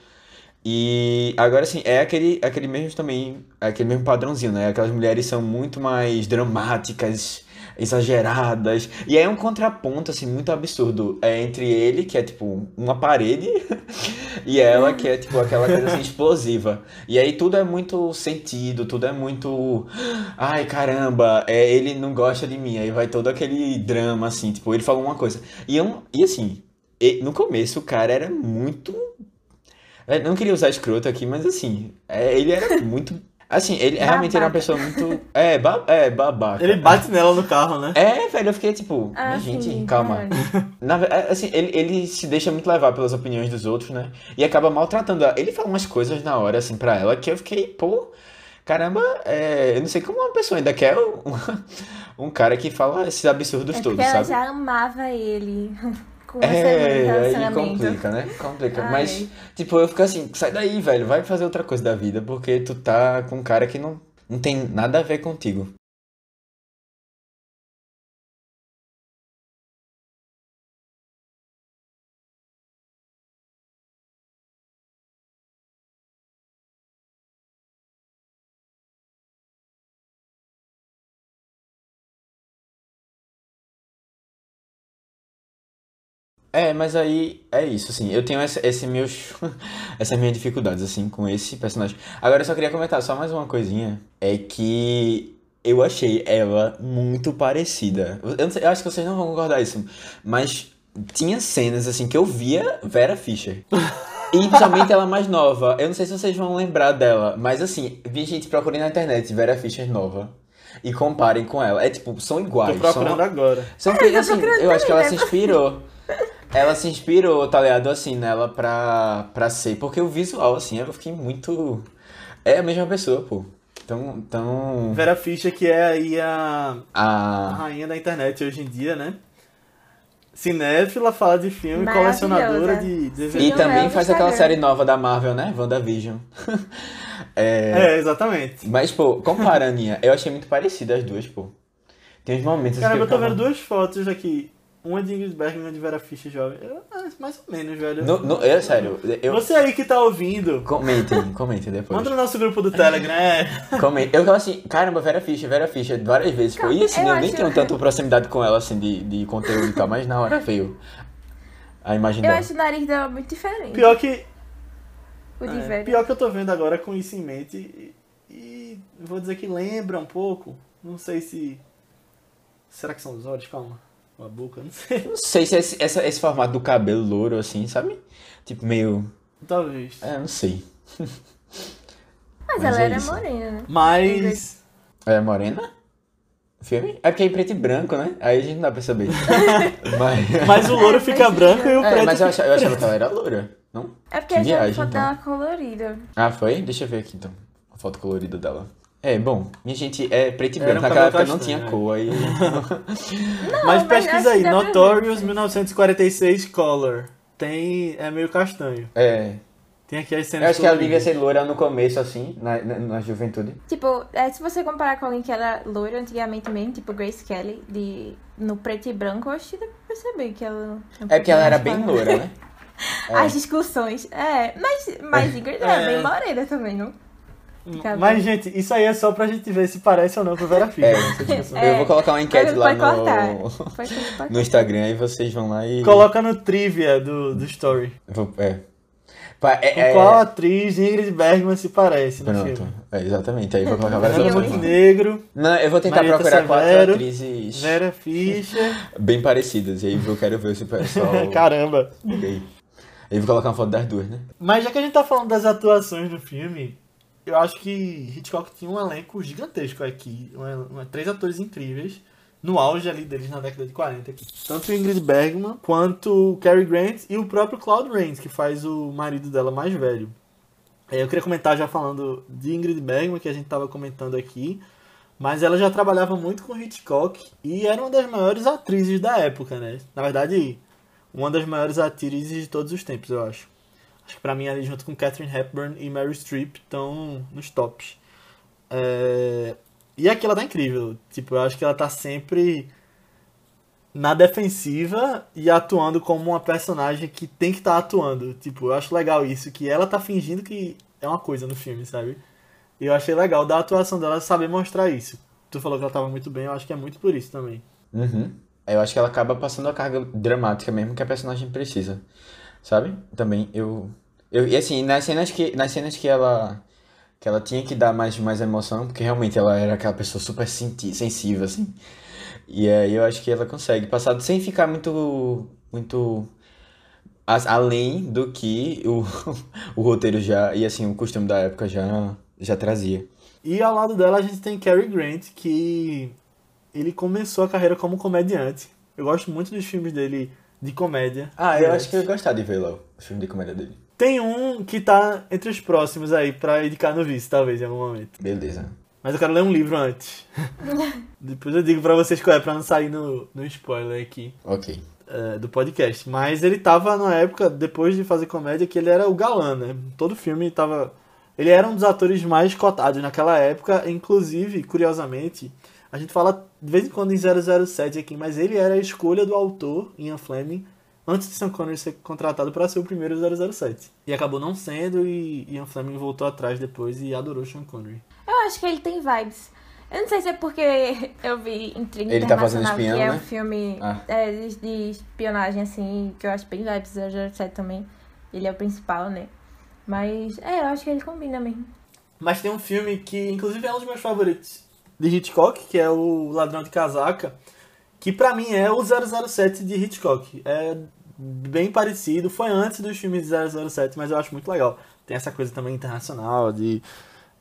S3: E agora, assim, é aquele, aquele mesmo também, aquele mesmo padrãozinho, né? Aquelas mulheres são muito mais dramáticas, exageradas. E aí é um contraponto, assim, muito absurdo. É entre ele, que é tipo uma parede, *laughs* e ela, que é tipo aquela coisa assim, explosiva. E aí tudo é muito sentido, tudo é muito. Ai, caramba, é, ele não gosta de mim. Aí vai todo aquele drama, assim, tipo, ele falou uma coisa. E, eu, e assim, no começo o cara era muito. Eu não queria usar escroto aqui, mas assim, é, ele era muito. Assim, ele realmente era uma
S2: Babaca.
S3: pessoa muito. É, ba, é babaca.
S1: Ele bate nela no carro, né?
S3: É, velho, eu fiquei tipo,
S2: Ah,
S3: gente,
S2: sim,
S3: calma. *laughs* Na é, assim, ele, ele se deixa muito levar pelas opiniões dos outros, né? E acaba maltratando ela. Ele fala umas coisas na hora, assim, pra ela, que eu fiquei, pô, caramba, é, eu não sei como uma pessoa ainda quer um, *laughs* um cara que fala esses absurdos
S2: É
S3: todos,
S2: porque ela
S3: sabe?
S2: já amava ele. *laughs* Com
S3: É, aí complica, né? Complica.
S2: Ai.
S3: Mas, tipo, eu fico assim, sai daí, velho, vai fazer outra coisa da vida, porque tu tá com um cara que não, não tem nada a ver contigo. É, mas aí é isso, assim. Eu tenho *laughs* essa, esse meus, essas minhas dificuldades, assim, com esse personagem. Agora eu só queria comentar só mais uma coisinha. É que eu achei ela muito parecida. Eu, não sei- eu acho que vocês não vão concordar isso, mas tinha cenas, assim, que eu via Vera Fischer. E principalmente ela mais nova. Eu não sei se vocês vão lembrar dela, mas assim, vi gente procurando na internet Vera Fischer nova. E comparem com ela. É tipo, são
S1: Tô
S3: iguais.
S1: procurando
S3: são,
S1: agora.
S3: são que, assim, eu acho que ela se inspirou. Ela se inspirou, tá ligado, assim, nela pra, pra ser. Porque o visual, assim, eu fiquei muito. É a mesma pessoa, pô. Então. então
S1: Vera Fischer, que é aí a, a
S3: a.
S1: rainha da internet hoje em dia, né? Cinéfila, fala de filme, colecionadora de DVD.
S3: E também faz aquela série nova da Marvel, né? WandaVision. *laughs* é,
S1: É, exatamente.
S3: Mas, pô, comparando, Aninha, eu achei muito parecida as duas, pô. Tem uns momentos assim,
S1: Caramba, eu tô
S3: ficava-
S1: vendo duas fotos aqui. Uma de Ingrid Bergman e uma de Vera Fischer jovem. Eu- é, mais ou menos, velho.
S3: No, no, é sério, eu.
S1: Você aí que tá ouvindo,
S3: Comentem, comentem depois.
S1: manda no nosso grupo do Telegram. *laughs* é.
S3: Comenta. Eu falo assim, caramba, Vera Fischer, Vera Fischer, várias vezes. E assim,
S2: Eu
S3: eu, nem
S2: acho-
S3: tenho tanta proximidade com ela, assim, de, de conteúdo e tal, mas na hora veio a imagem
S2: Eu
S3: dela.
S2: acho o nariz dela muito diferente.
S1: Pior que,
S2: o de
S1: é,
S2: velho.
S1: pior que eu tô vendo agora com isso em mente. E, e vou dizer que lembra um pouco. Não sei se. Será que são os olhos? Calma. Ou a boca? Não sei.
S3: Não sei se esse, essa- esse formato do cabelo louro, assim, sabe? Tipo, meio.
S1: Talvez.
S3: É, não sei.
S2: Mas,
S3: Mas
S2: ela
S3: é
S2: era
S3: isso.
S2: morena, né?
S1: Mas.
S3: É morena? Filme? É porque é em preto e branco, né? Aí a gente não dá pra saber. *laughs* mas.
S1: Mas o louro fica branco e o
S3: É,
S1: preto
S3: mas eu
S1: fica
S3: achava, eu achava que ela era loura, não?
S2: É porque
S3: Que
S2: a gente
S3: viagem,
S2: foto
S3: então.
S2: dela colorida.
S3: Ah, foi? Deixa eu ver aqui então. A foto colorida dela. É, bom, minha gente, é preto e
S1: Era
S3: branco. Naquela época não tinha
S1: é.
S3: cor, aí. *laughs*
S1: Mas
S2: mas
S1: pesquisa aí. Notorious 1946 Color. Tem. É meio castanho.
S3: É.
S1: Tem aqui as
S3: Eu
S1: cenas.
S3: acho que ela devia ser loura no começo, assim, na, na, na juventude.
S2: Tipo, é, se você comparar com alguém que era loira antigamente mesmo, tipo Grace Kelly, de, no preto e branco, eu acho que dá pra perceber que ela... um
S3: É porque ela era bem
S2: mais
S3: loura, né?
S2: clara. *laughs* As discussões, é. Mas, mas Ingrid era
S1: É.
S2: bem morena também, não? Fica
S1: Mas, gente, isso aí é só pra gente ver se parece ou não com Vera Fischer.
S3: É.
S2: É.
S3: Eu vou colocar uma enquete lá no, *laughs* no Instagram, aí vocês vão lá e.
S1: Coloca no trivia do, do story.
S3: Vou- é. Pa- é-
S1: Com
S3: é-
S1: qual atriz Ingrid Bergman se parece no
S3: Pronto,
S1: filme?
S3: é, exatamente. Aí eu vou colocar várias opções.
S1: Montenegro,
S3: Não, eu vou tentar
S1: Marieta
S3: procurar quatro
S1: Severo,
S3: atrizes
S1: Vera Fischer. *laughs*
S3: bem parecidas. E aí eu quero ver se o pessoal. *laughs*
S1: Caramba.
S3: Aí eu vou colocar uma foto das duas, né?
S1: Mas já que a gente tá falando das atuações do filme, eu acho que Hitchcock tinha um elenco gigantesco aqui. Três atores incríveis. No auge ali deles na década de 40. Aqui. Tanto Ingrid Bergman, quanto Cary Grant e o próprio Claude Rains, que faz o marido dela mais velho. É, Eu queria comentar já falando de Ingrid Bergman, que a gente tava comentando aqui. Mas ela já trabalhava muito com Hitchcock e era uma das maiores atrizes da época, né? Na verdade, uma das maiores atrizes de todos os tempos, eu acho. Que pra mim ali junto com Catherine Hepburn e Meryl Streep estão nos tops. É, E aqui ela tá incrível. Tipo, eu acho que ela tá sempre na defensiva e atuando como uma personagem que tem que estar atuando. Tipo, eu acho legal isso, que ela tá fingindo que é uma coisa no filme, sabe? E eu achei legal da atuação dela saber mostrar isso. Tu falou que ela tava muito bem, eu acho que é muito por isso também.
S3: Uhum. Eu acho que ela acaba passando a carga dramática mesmo que a personagem precisa. Sabe? Também eu. eu e assim, nas cenas que, nas cenas que ela. Que ela tinha que dar mais, mais emoção, porque realmente ela era aquela pessoa super sensível, assim. E aí eu acho que ela consegue passar sem ficar muito. Muito. além do que o, *laughs* o roteiro já. E assim, o costume da época já, já trazia.
S1: E ao lado dela a gente tem Cary Grant, que ele começou a carreira como comediante. Eu gosto muito dos filmes dele de comédia.
S3: Ah, eu acho que eu ia gostar de ver lá o filme de comédia dele.
S1: Tem um que tá entre os próximos aí pra indicar no vice, talvez, em algum momento.
S3: Beleza.
S1: Mas eu quero ler um livro antes. *laughs* Depois eu digo pra vocês qual é, pra não sair no, no spoiler aqui
S3: Ok.
S1: é, do podcast. Mas ele tava na época, depois de fazer comédia, que ele era o galã, né? Todo filme tava. Ele era um dos atores mais cotados naquela época, inclusive, curiosamente, a gente fala de vez em quando em 007 aqui, mas ele era a escolha do autor, Ian Fleming, antes de Sean Connery ser contratado para ser o primeiro 007. E acabou não sendo, e Ian Fleming voltou atrás depois e adorou Sean Connery.
S2: Eu acho que ele tem vibes. Eu não sei se é porque *laughs* eu vi Intriga
S3: Ele tá fazendo
S2: Internacional,
S3: espião,
S2: que é
S3: né?
S2: um filme
S3: Ah.
S2: é, de, de espionagem, assim, que eu acho bem vibes 007 também. Ele é o principal, né? Mas, é, eu acho que ele combina mesmo.
S1: Mas tem um filme que, inclusive, é um dos meus favoritos de Hitchcock, que é o Ladrão de Casaca, que pra mim é o 007 de Hitchcock. É bem parecido, foi antes dos filmes de 007, mas eu acho muito legal. Tem essa coisa também internacional de...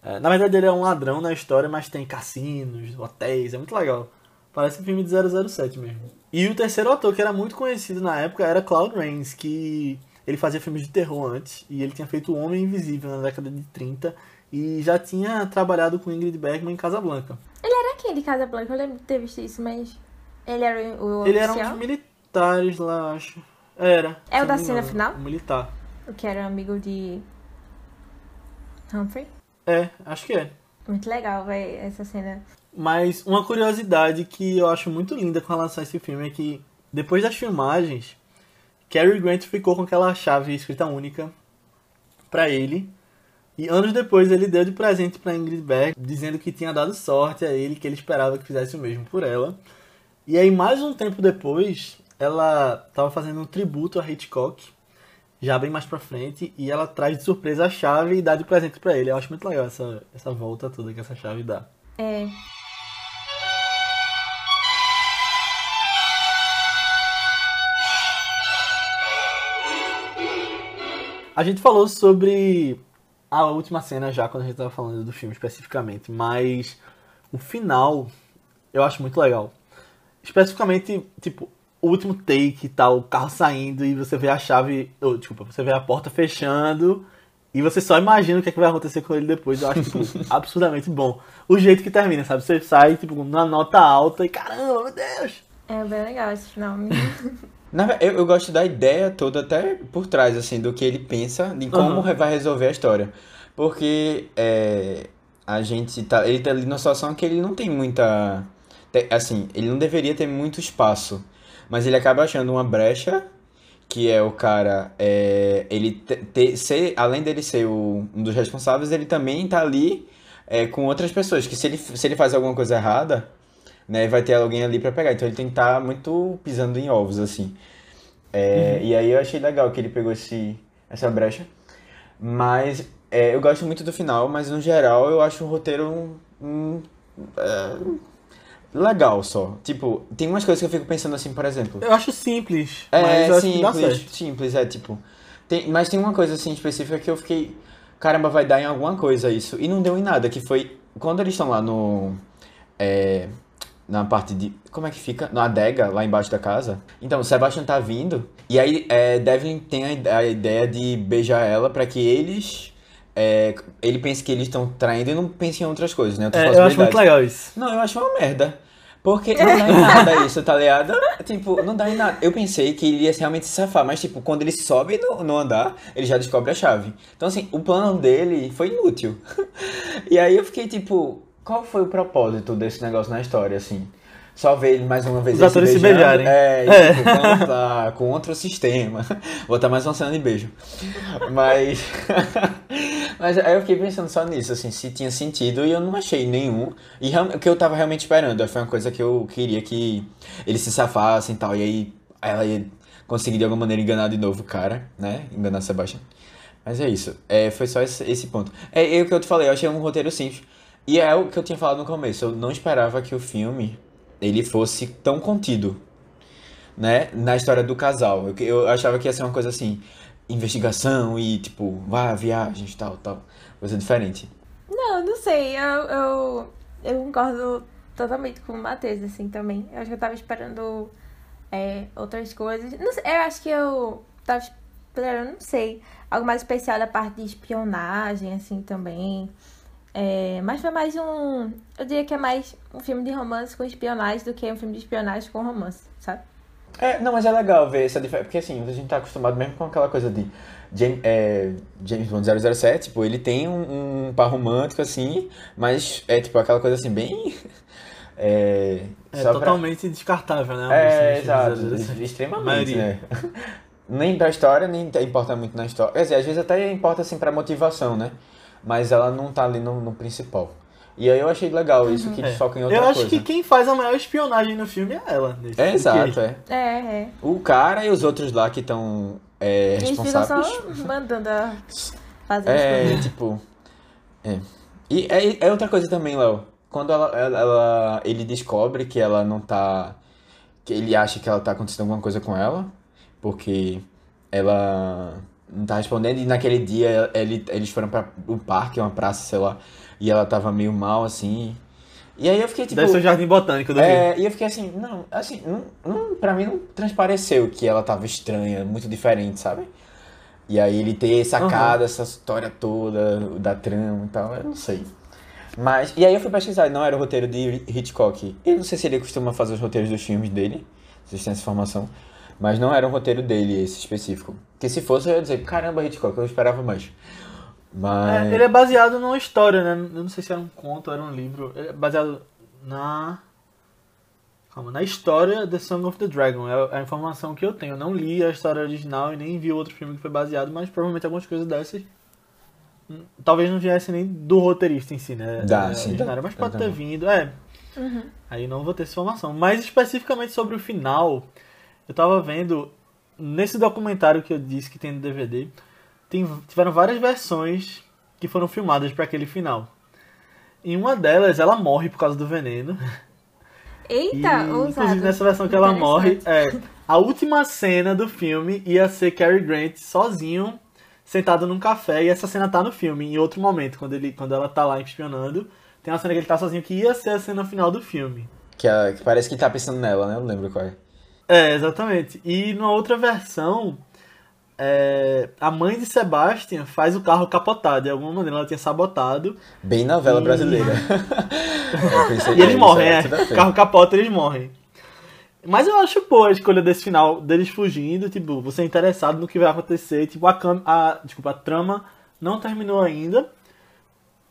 S1: é, na verdade ele é um ladrão na história, mas tem cassinos, hotéis, é muito legal. Parece um filme de 007 mesmo. E o terceiro ator, que era muito conhecido na época, era Claude Rains, que ele fazia filmes de terror antes, e ele tinha feito O Homem Invisível na década de 30, e já tinha trabalhado com Ingrid Bergman em Casablanca.
S2: Ele era quem de Casa Blanca? Eu lembro de ter visto isso, mas. Ele era o
S1: Ele era um
S2: oficial?
S1: dos militares lá, acho. Era.
S2: É o da cena
S1: engano,
S2: final?
S1: O militar.
S2: O que era amigo de. Humphrey?
S1: É, acho que é.
S2: Muito legal, véi, essa cena.
S1: Mas uma curiosidade que eu acho muito linda com relação a esse filme é que depois das filmagens, Cary Grant ficou com aquela chave escrita única pra ele. E anos depois ele deu de presente pra Ingrid Berg, dizendo que tinha dado sorte a ele, que ele esperava que fizesse o mesmo por ela. E aí mais um tempo depois, ela tava fazendo um tributo a Hitchcock, já bem mais pra frente, e ela traz de surpresa a chave e dá de presente pra ele. Eu acho muito legal essa, essa volta toda que essa chave dá.
S2: É.
S1: A gente falou sobre a última cena já, quando a gente tava falando do filme especificamente, mas o final eu acho muito legal. Especificamente, tipo, o último take e tal, o carro saindo e você vê a chave. Oh, desculpa, você vê a porta fechando e você só imagina o que, é que vai acontecer com ele depois. Eu acho, tipo, *laughs* absurdamente bom. O jeito que termina, sabe? Você sai, tipo, numa nota alta e caramba, meu Deus!
S2: É bem legal esse final. *laughs*
S3: Eu, eu gosto da ideia toda até por trás, assim, do que ele pensa, de como re- vai resolver a história. Porque é, a gente tá. Ele tá ali numa situação que ele não tem muita. Assim, ele não deveria ter muito espaço. Mas ele acaba achando uma brecha, que é o cara. é, ele te- te- ser, além dele ser o- um dos responsáveis, ele também tá ali é, com outras pessoas. Que se ele, se ele faz alguma coisa errada né? Vai ter alguém ali pra pegar. Então ele tem que estar muito pisando em ovos, assim. É, E aí eu achei legal que ele pegou esse, essa brecha. Mas é, eu gosto muito do final, mas no geral eu acho o roteiro um, um, é, legal só. Tipo, tem umas coisas que eu fico pensando assim, por exemplo.
S1: Eu acho simples,
S3: É, simples, simples, é tipo. Tem, mas tem uma coisa assim específica que eu fiquei. Caramba, vai dar em alguma coisa isso. E não deu em nada, que foi. Quando eles estão lá no. é, na parte de. Como é que fica? Na adega, lá embaixo da casa. Então, o Sebastian tá vindo. E aí, é, Devlin tem a, ide- a ideia de beijar ela pra que eles. é, ele pense que eles estão traindo e não pense em outras coisas, né?
S1: É, eu acho muito legal isso.
S3: Não, eu acho uma merda. Porque não dá em nada isso, tá ligado? Tipo, não dá em nada. Eu pensei que ele ia realmente se safar, mas tipo, quando ele sobe no, no andar, ele já descobre a chave. Então assim, o plano dele foi inútil. *laughs* E aí eu fiquei tipo, qual foi o propósito desse negócio na história, assim? Só ver ele mais uma vez
S1: Os atores se
S3: beijando?
S1: beijarem.
S3: É, *laughs*
S1: É.
S3: tipo, vamos lá, com outro sistema. *laughs* Botar mais uma cena de beijo. Mas. *laughs* Mas aí eu fiquei pensando só nisso, assim, se tinha sentido e eu não achei nenhum. E o que eu tava realmente esperando foi uma coisa que eu queria que eles se safassem e tal. E aí ela ia conseguir de alguma maneira enganar de novo o cara, né? Enganar Sebastian. Mas é isso. É, foi só esse, esse ponto. É, é o que eu te falei, eu achei um roteiro simples. E é o que eu tinha falado no começo. Eu não esperava que o filme ele fosse tão contido né, na história do casal. Eu, eu achava que ia ser uma coisa assim, investigação e tipo, vá, viagens, tal, tal. Coisa diferente.
S2: Não, não sei. Eu, eu, eu concordo totalmente com o Matheus, assim, também. Eu acho que eu tava esperando é, outras coisas. Não sei, eu acho que eu tava esperando, não sei, algo mais especial da parte de espionagem, assim, também. É, mas foi mais um. Eu diria que é mais um filme de romance com espionagem do que um filme de espionagem com romance, sabe?
S3: É, não, mas é legal ver essa diferença, porque assim, a gente tá acostumado mesmo com aquela coisa de James, é, James Bond 007, tipo, ele tem um, um par romântico assim, mas é tipo aquela coisa assim, bem... *laughs* É,
S1: É
S3: só pra-
S1: totalmente descartável, né?
S3: É, exato,
S1: filme de 007.
S3: extremamente, né? Nem pra história, nem importa muito na história. Quer dizer, às vezes até importa assim pra motivação, né? Mas ela não tá ali no, no principal. E aí eu achei legal isso, que
S1: É.
S3: foca em outra
S1: Eu acho
S3: coisa.
S1: que quem faz a maior espionagem no filme é ela.
S3: É, exato, é.
S2: É, é.
S3: O cara e os outros lá que estão é,
S2: Eles ficam só
S3: responsáveis.
S2: mandando a fazer
S3: É, tipo. É. E é, é outra coisa também, Léo. Quando ela, ela, ela- ele descobre que ela não tá. que ele acha que ela tá acontecendo alguma coisa com ela, porque ela não tá respondendo, e naquele dia ele, eles foram para o parque, uma praça, sei lá, e ela tava meio mal assim. E aí eu fiquei tipo.
S1: Deve ser o Jardim Botânico do Rio.
S3: É, e eu fiquei assim, não, assim, não, não, pra mim não transpareceu que ela tava estranha, muito diferente, sabe? E aí ele ter sacado essa história toda da trama e tal, eu não sei. Mas, e aí eu fui pesquisar, não era o roteiro de Hitchcock. Eu não sei se ele costuma fazer os roteiros dos filmes dele, vocês têm essa informação. Mas não era um roteiro dele, esse específico. Porque se fosse, eu ia dizer, caramba, Hitchcock, eu esperava mais. Mas...
S1: É, ele é baseado numa história, né? Eu não sei se era um conto ou era um livro. Ele é baseado na. Calma, na história The Song of the Dragon. É a informação que eu tenho. Eu não li a história original e nem vi outro filme que foi baseado, mas provavelmente algumas coisas dessas. hum, Talvez não viesse nem do roteirista em si, né?
S3: Dá,
S1: É,
S3: sim, dá.
S1: Mas pode ter vindo. É. Aí não vou ter essa informação. Mas especificamente sobre o final, eu tava vendo. Nesse documentário que eu disse que tem no DVD, tem, tiveram várias versões que foram filmadas para aquele final. Em uma delas, ela morre por causa do veneno.
S2: Eita,
S1: e,
S2: ousado.
S1: inclusive, nessa versão que ela morre, é, a última cena do filme ia ser Cary Grant sozinho, sentado num café, e essa cena tá no filme, em outro momento, quando, ele, quando ela tá lá espionando. Tem uma cena que ele tá sozinho que ia ser a cena final do filme.
S3: Que, a- que parece que tá pensando nela, né? Eu não lembro qual é.
S1: É, exatamente. E numa outra versão, é, a mãe de Sebastian faz o carro capotar. De alguma maneira ela tinha sabotado.
S3: Bem novela
S1: E-
S3: brasileira. *laughs*
S1: E eles
S3: é,
S1: morrem, é.
S3: ver.
S1: O carro capota eles morrem. Mas eu acho boa a escolha desse final, deles fugindo, tipo, você é interessado no que vai acontecer, tipo, a, cam a, desculpa, a trama não terminou ainda.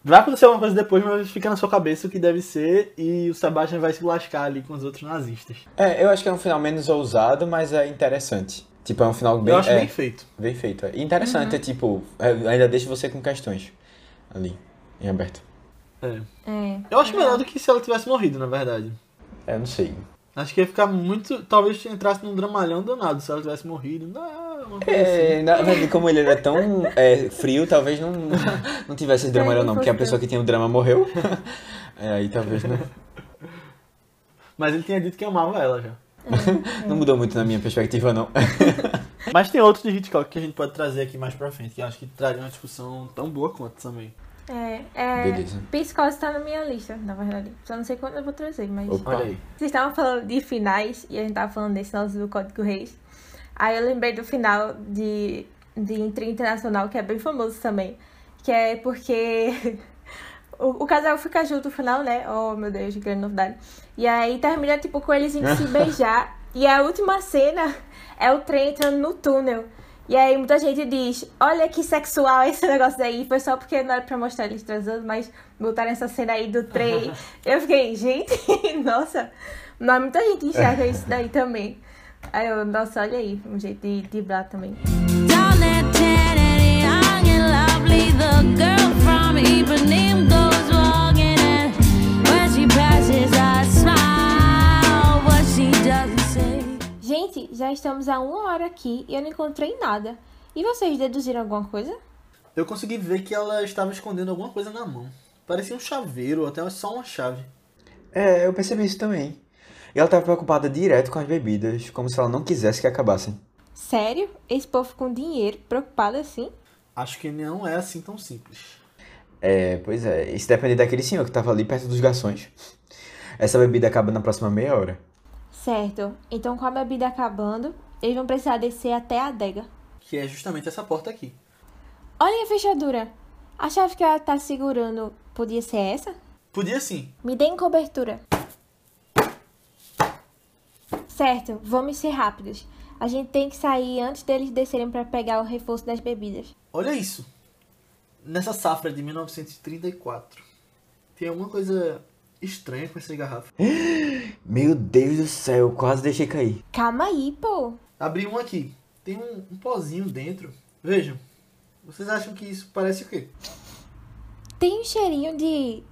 S1: Vai acontecer alguma coisa depois, mas fica na sua cabeça o que deve ser, e o Sebastian vai se lascar ali com os outros nazistas.
S3: É, eu acho que é um final menos ousado, mas é interessante. Tipo, é um final bem,
S1: eu acho
S3: é,
S1: bem feito.
S3: bem feito. É. E interessante, é tipo, é, ainda deixa você com questões ali, em aberto.
S1: É.
S2: É.
S1: Eu acho melhor do que se ela tivesse morrido, na verdade.
S3: É, eu não sei.
S1: Acho que ia ficar muito. Talvez entrasse num dramalhão danado se ela tivesse morrido. Não. uma coisa assim.
S3: É, na como ele era tão é, frio, talvez não, não tivesse esse drama
S2: É,
S3: não, porque a pessoa que tinha o drama morreu. *laughs* É, aí talvez não,
S1: Mas ele tinha dito que amava ela já.
S3: não mudou muito na minha perspectiva, não.
S1: Mas tem outros de Hitchcock que a gente pode trazer aqui mais pra frente, que eu acho que traria uma discussão tão boa quanto também.
S2: É, é.
S3: Beleza.
S2: Psicose tá na minha lista, na verdade. Só não sei quando eu vou trazer, mas.
S3: Opa.
S1: Olha aí.
S2: Vocês estavam falando de finais e a gente tava falando desse nosso do Código Reis. Aí eu lembrei do final de, de Intriga Internacional, que é bem famoso também. Que é porque *laughs* o, o casal fica junto no final, né? Oh, meu Deus, que grande novidade. E aí termina, tipo, com eles indo se *laughs* beijar. E a última cena é o trem entrando no túnel. E aí muita gente diz, olha que sexual esse *laughs* negócio aí. Foi só porque não era pra mostrar eles transando, mas botaram essa cena aí do trem. *laughs* Eu fiquei, gente, *laughs* nossa. Mas muita gente enxerga isso daí também. Aí eu, nossa, olha aí, um jeito de driblar também.
S4: Down
S2: já estamos há uma hora aqui e eu não encontrei nada. E vocês deduziram alguma coisa?
S1: Eu consegui ver que ela estava escondendo alguma coisa na mão. Parecia um chaveiro, ou até só uma chave.
S3: É, eu percebi isso também. E ela tava preocupada direto com as bebidas, como se ela não quisesse que acabassem.
S2: Sério? Esse povo com dinheiro, preocupado assim?
S1: Acho que não é assim tão simples.
S3: É, pois é, isso depende daquele senhor que tava ali perto dos garçons. Essa bebida acaba na próxima meia hora.
S2: Certo. Então, com a bebida acabando, eles vão precisar descer até a adega.
S1: Que é justamente essa porta aqui.
S2: Olha a fechadura. A chave que ela tá segurando podia ser essa?
S1: Podia sim.
S2: Me deem cobertura. Certo, vamos ser rápidos. A gente tem que sair antes deles descerem para pegar o reforço das bebidas.
S1: Olha isso. Nessa safra de 1934. Tem alguma coisa estranha com essas garrafas. *gasps*
S3: Meu Deus do céu, quase deixei cair.
S2: Calma aí, pô.
S1: Abri um aqui. Tem um, um pozinho dentro. Vejam. Vocês acham que isso parece o quê?
S2: Tem um cheirinho de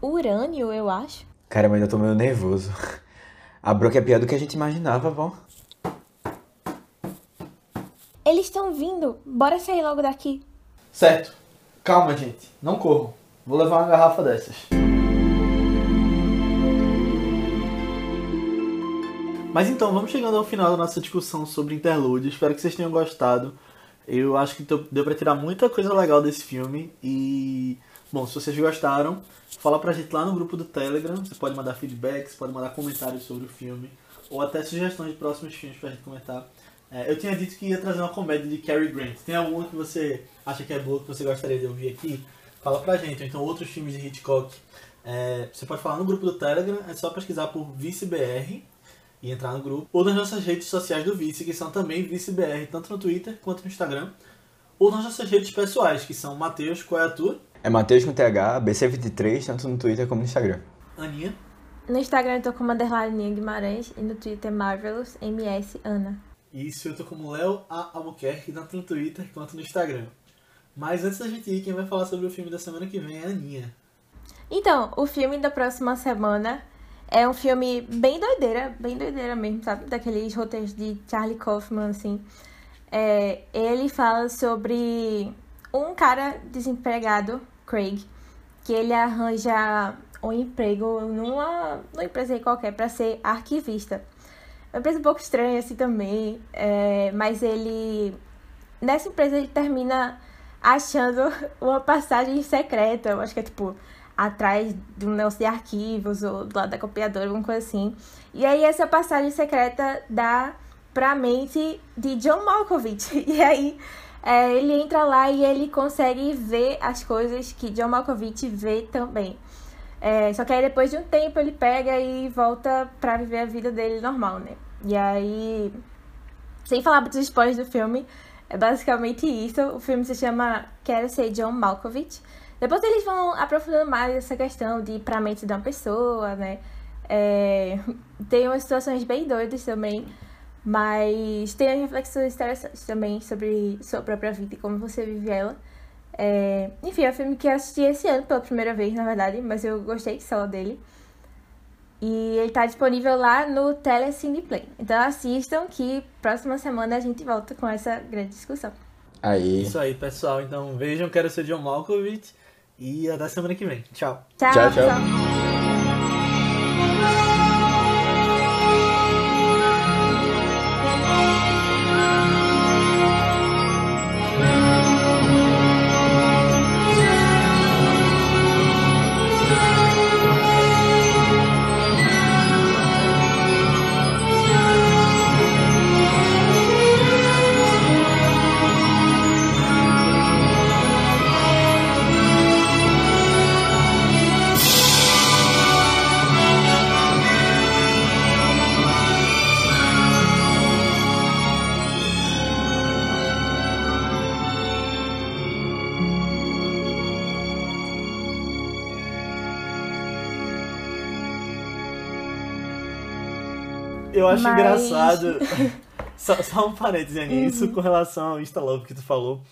S2: urânio, eu acho.
S3: Cara, mas eu tô meio nervoso. *laughs* A bronca é pior do que a gente imaginava, bom.
S2: Eles estão vindo. Bora sair logo daqui.
S1: Certo. Calma, gente. Não corram. Vou levar uma garrafa dessas. Mas então, vamos chegando ao final da nossa discussão sobre Interlude. Espero que vocês tenham gostado. Eu acho que deu pra tirar muita coisa legal desse filme. E, bom, se vocês gostaram, fala pra gente lá no grupo do Telegram. Você pode mandar feedbacks, pode mandar comentários sobre o filme. Ou até sugestões de próximos filmes pra gente comentar. É, eu tinha dito que ia trazer uma comédia de Cary Grant. Tem alguma que você acha que é boa, que você gostaria de ouvir aqui? Fala pra gente. Ou então outros filmes de Hitchcock. É, você pode falar no grupo do Telegram, é só pesquisar por ViceBR e entrar no grupo. Ou nas nossas redes sociais do Vice, que são também ViceBR, tanto no Twitter quanto no Instagram. Ou nas nossas redes pessoais, que são Matheus, qual é a tua?
S3: É Matheus com TH, BC23, tanto no Twitter como no Instagram.
S1: Aninha.
S2: No Instagram eu tô como underline Ninha Guimarães e no Twitter Marvelous MS Ana.
S1: Isso, eu tô como Léo A. Albuquerque, tanto no Twitter quanto no Instagram. Mas antes da gente ir, quem vai falar sobre o filme da semana que vem é a Aninha.
S2: Então, o filme da próxima semana é um filme bem doideira, bem doideira mesmo, sabe? Daqueles roteiros de Charlie Kaufman, assim. É, ele fala sobre um cara desempregado, Craig, que ele arranja um emprego numa, numa empresa aí qualquer para ser arquivista. Uma empresa um pouco estranha assim também, é, mas ele nessa empresa ele termina achando *laughs* uma passagem secreta, eu acho que é tipo atrás de um negócio de arquivos ou do lado da copiadora, alguma coisa assim. E aí essa passagem secreta dá pra mente de John Malkovich. *laughs* E aí é, ele entra lá e ele consegue ver as coisas que John Malkovich vê também. É, só que aí depois de um tempo ele pega e volta pra viver a vida dele normal, né? E aí, sem falar muitos spoilers do filme, é basicamente isso. O filme se chama Quero Ser John Malkovich. Depois eles vão aprofundando mais essa questão de ir pra mente de uma pessoa, né? É, tem umas situações bem doidas também, mas tem reflexões interessantes também sobre sua própria vida e como você vive ela. É, enfim, é um filme que eu assisti esse ano pela primeira vez, na verdade, mas eu gostei só dele. E ele tá disponível lá no Telecine Play. Então assistam que próxima semana a gente volta com essa grande discussão.
S3: Aí.
S1: Isso aí, pessoal. Então vejam, quero ser John Malkovich. E até semana que vem. Tchau.
S2: Tchau,
S3: Tchau, tchau.
S2: pessoal.
S1: Eu acho
S2: Mas-
S1: engraçado. *laughs* Só, só um parênteses, Aninha, isso com relação ao Insta Love que tu falou.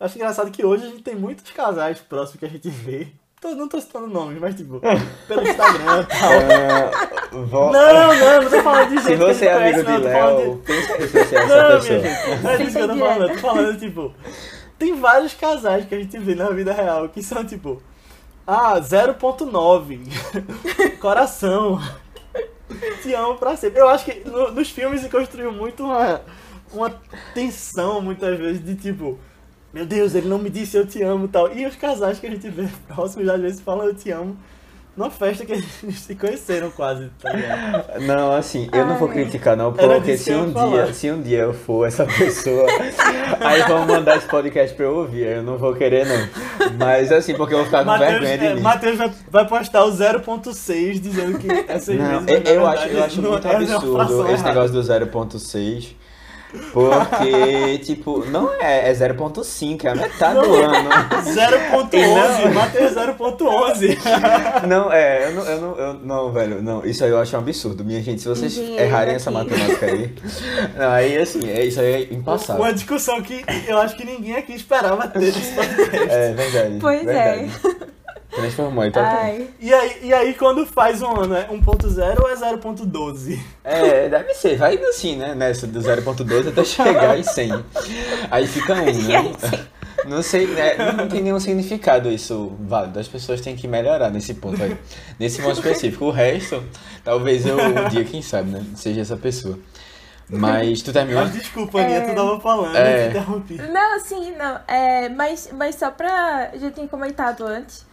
S1: Eu acho engraçado que hoje a gente tem muitos casais próximos que a gente vê. Tô- não tô citando nomes, mas tipo, *laughs* pelo Instagram e tal.
S3: Ah, vo-
S1: Não, não, não tô falando de gente
S3: Se
S1: que a
S3: você
S1: gente
S3: é amigo
S1: conhece,
S3: de Léo,
S1: de...
S3: pensa se você é essa
S1: Não,
S3: pessoa.
S1: minha gente, não é disso que eu tô falando, eu tô falando, tipo, tem vários casais que a gente vê na vida real que são, tipo, ah, 0.9, *laughs* coração, *laughs* te amo pra sempre. Eu acho que no- nos filmes se construiu muito uma, uma tensão, muitas vezes, de tipo, meu Deus, ele não me disse eu te amo e tal. E os casais que a gente vê próximos, às vezes, falam eu te amo. Numa festa que eles *laughs* se conheceram quase, tá ligado?
S3: Não, assim, eu não vou
S2: Ai.
S3: criticar não, porque se um
S1: falar.
S3: dia, se um dia eu for essa pessoa, aí vão mandar esse podcast pra eu ouvir, eu não vou querer não. Mas assim, porque eu vou ficar com
S1: Matheus,
S3: vergonha de
S1: é,
S3: mim.
S1: Matheus vai, vai postar o 0.6 dizendo que essas
S3: Não,
S1: vezes,
S3: eu, eu acho,
S1: verdade,
S3: eu acho
S1: não
S3: muito
S1: é
S3: absurdo esse
S1: errada.
S3: negócio do 0.6. Porque, tipo, não é, é 0.5, é a metade do ano.
S1: 0.11, Matheus 0.11.
S3: Não, é, eu não, eu não, eu não, velho, não, isso aí eu acho um absurdo. Minha gente, se vocês
S2: Engenheiro
S3: errarem essa matemática aí, não, aí assim, é, isso aí é impassável.
S1: Uma discussão que eu acho que ninguém aqui esperava ter nesse podcast.
S3: É verdade.
S2: Pois é.
S3: Transformou, então.
S2: Ai.
S1: E aí, e aí, quando faz um ano, é 1.0 ou é 0.12?
S3: É, deve ser, vai indo assim, né? Nessa do 0.2 até chegar em 100. Aí fica um, *laughs* né? Não sei, né? não tem nenhum significado isso válido. As pessoas têm que melhorar nesse ponto aí. Nesse ponto específico. O resto, talvez eu um dia, quem sabe, né? Seja essa pessoa. Mas tu terminou?
S1: Mas desculpa, Aninha, tu tava falando,
S3: É.
S1: eu te interrompi.
S2: Não, sim, não. É, mas, mas só pra. Eu já tinha comentado antes.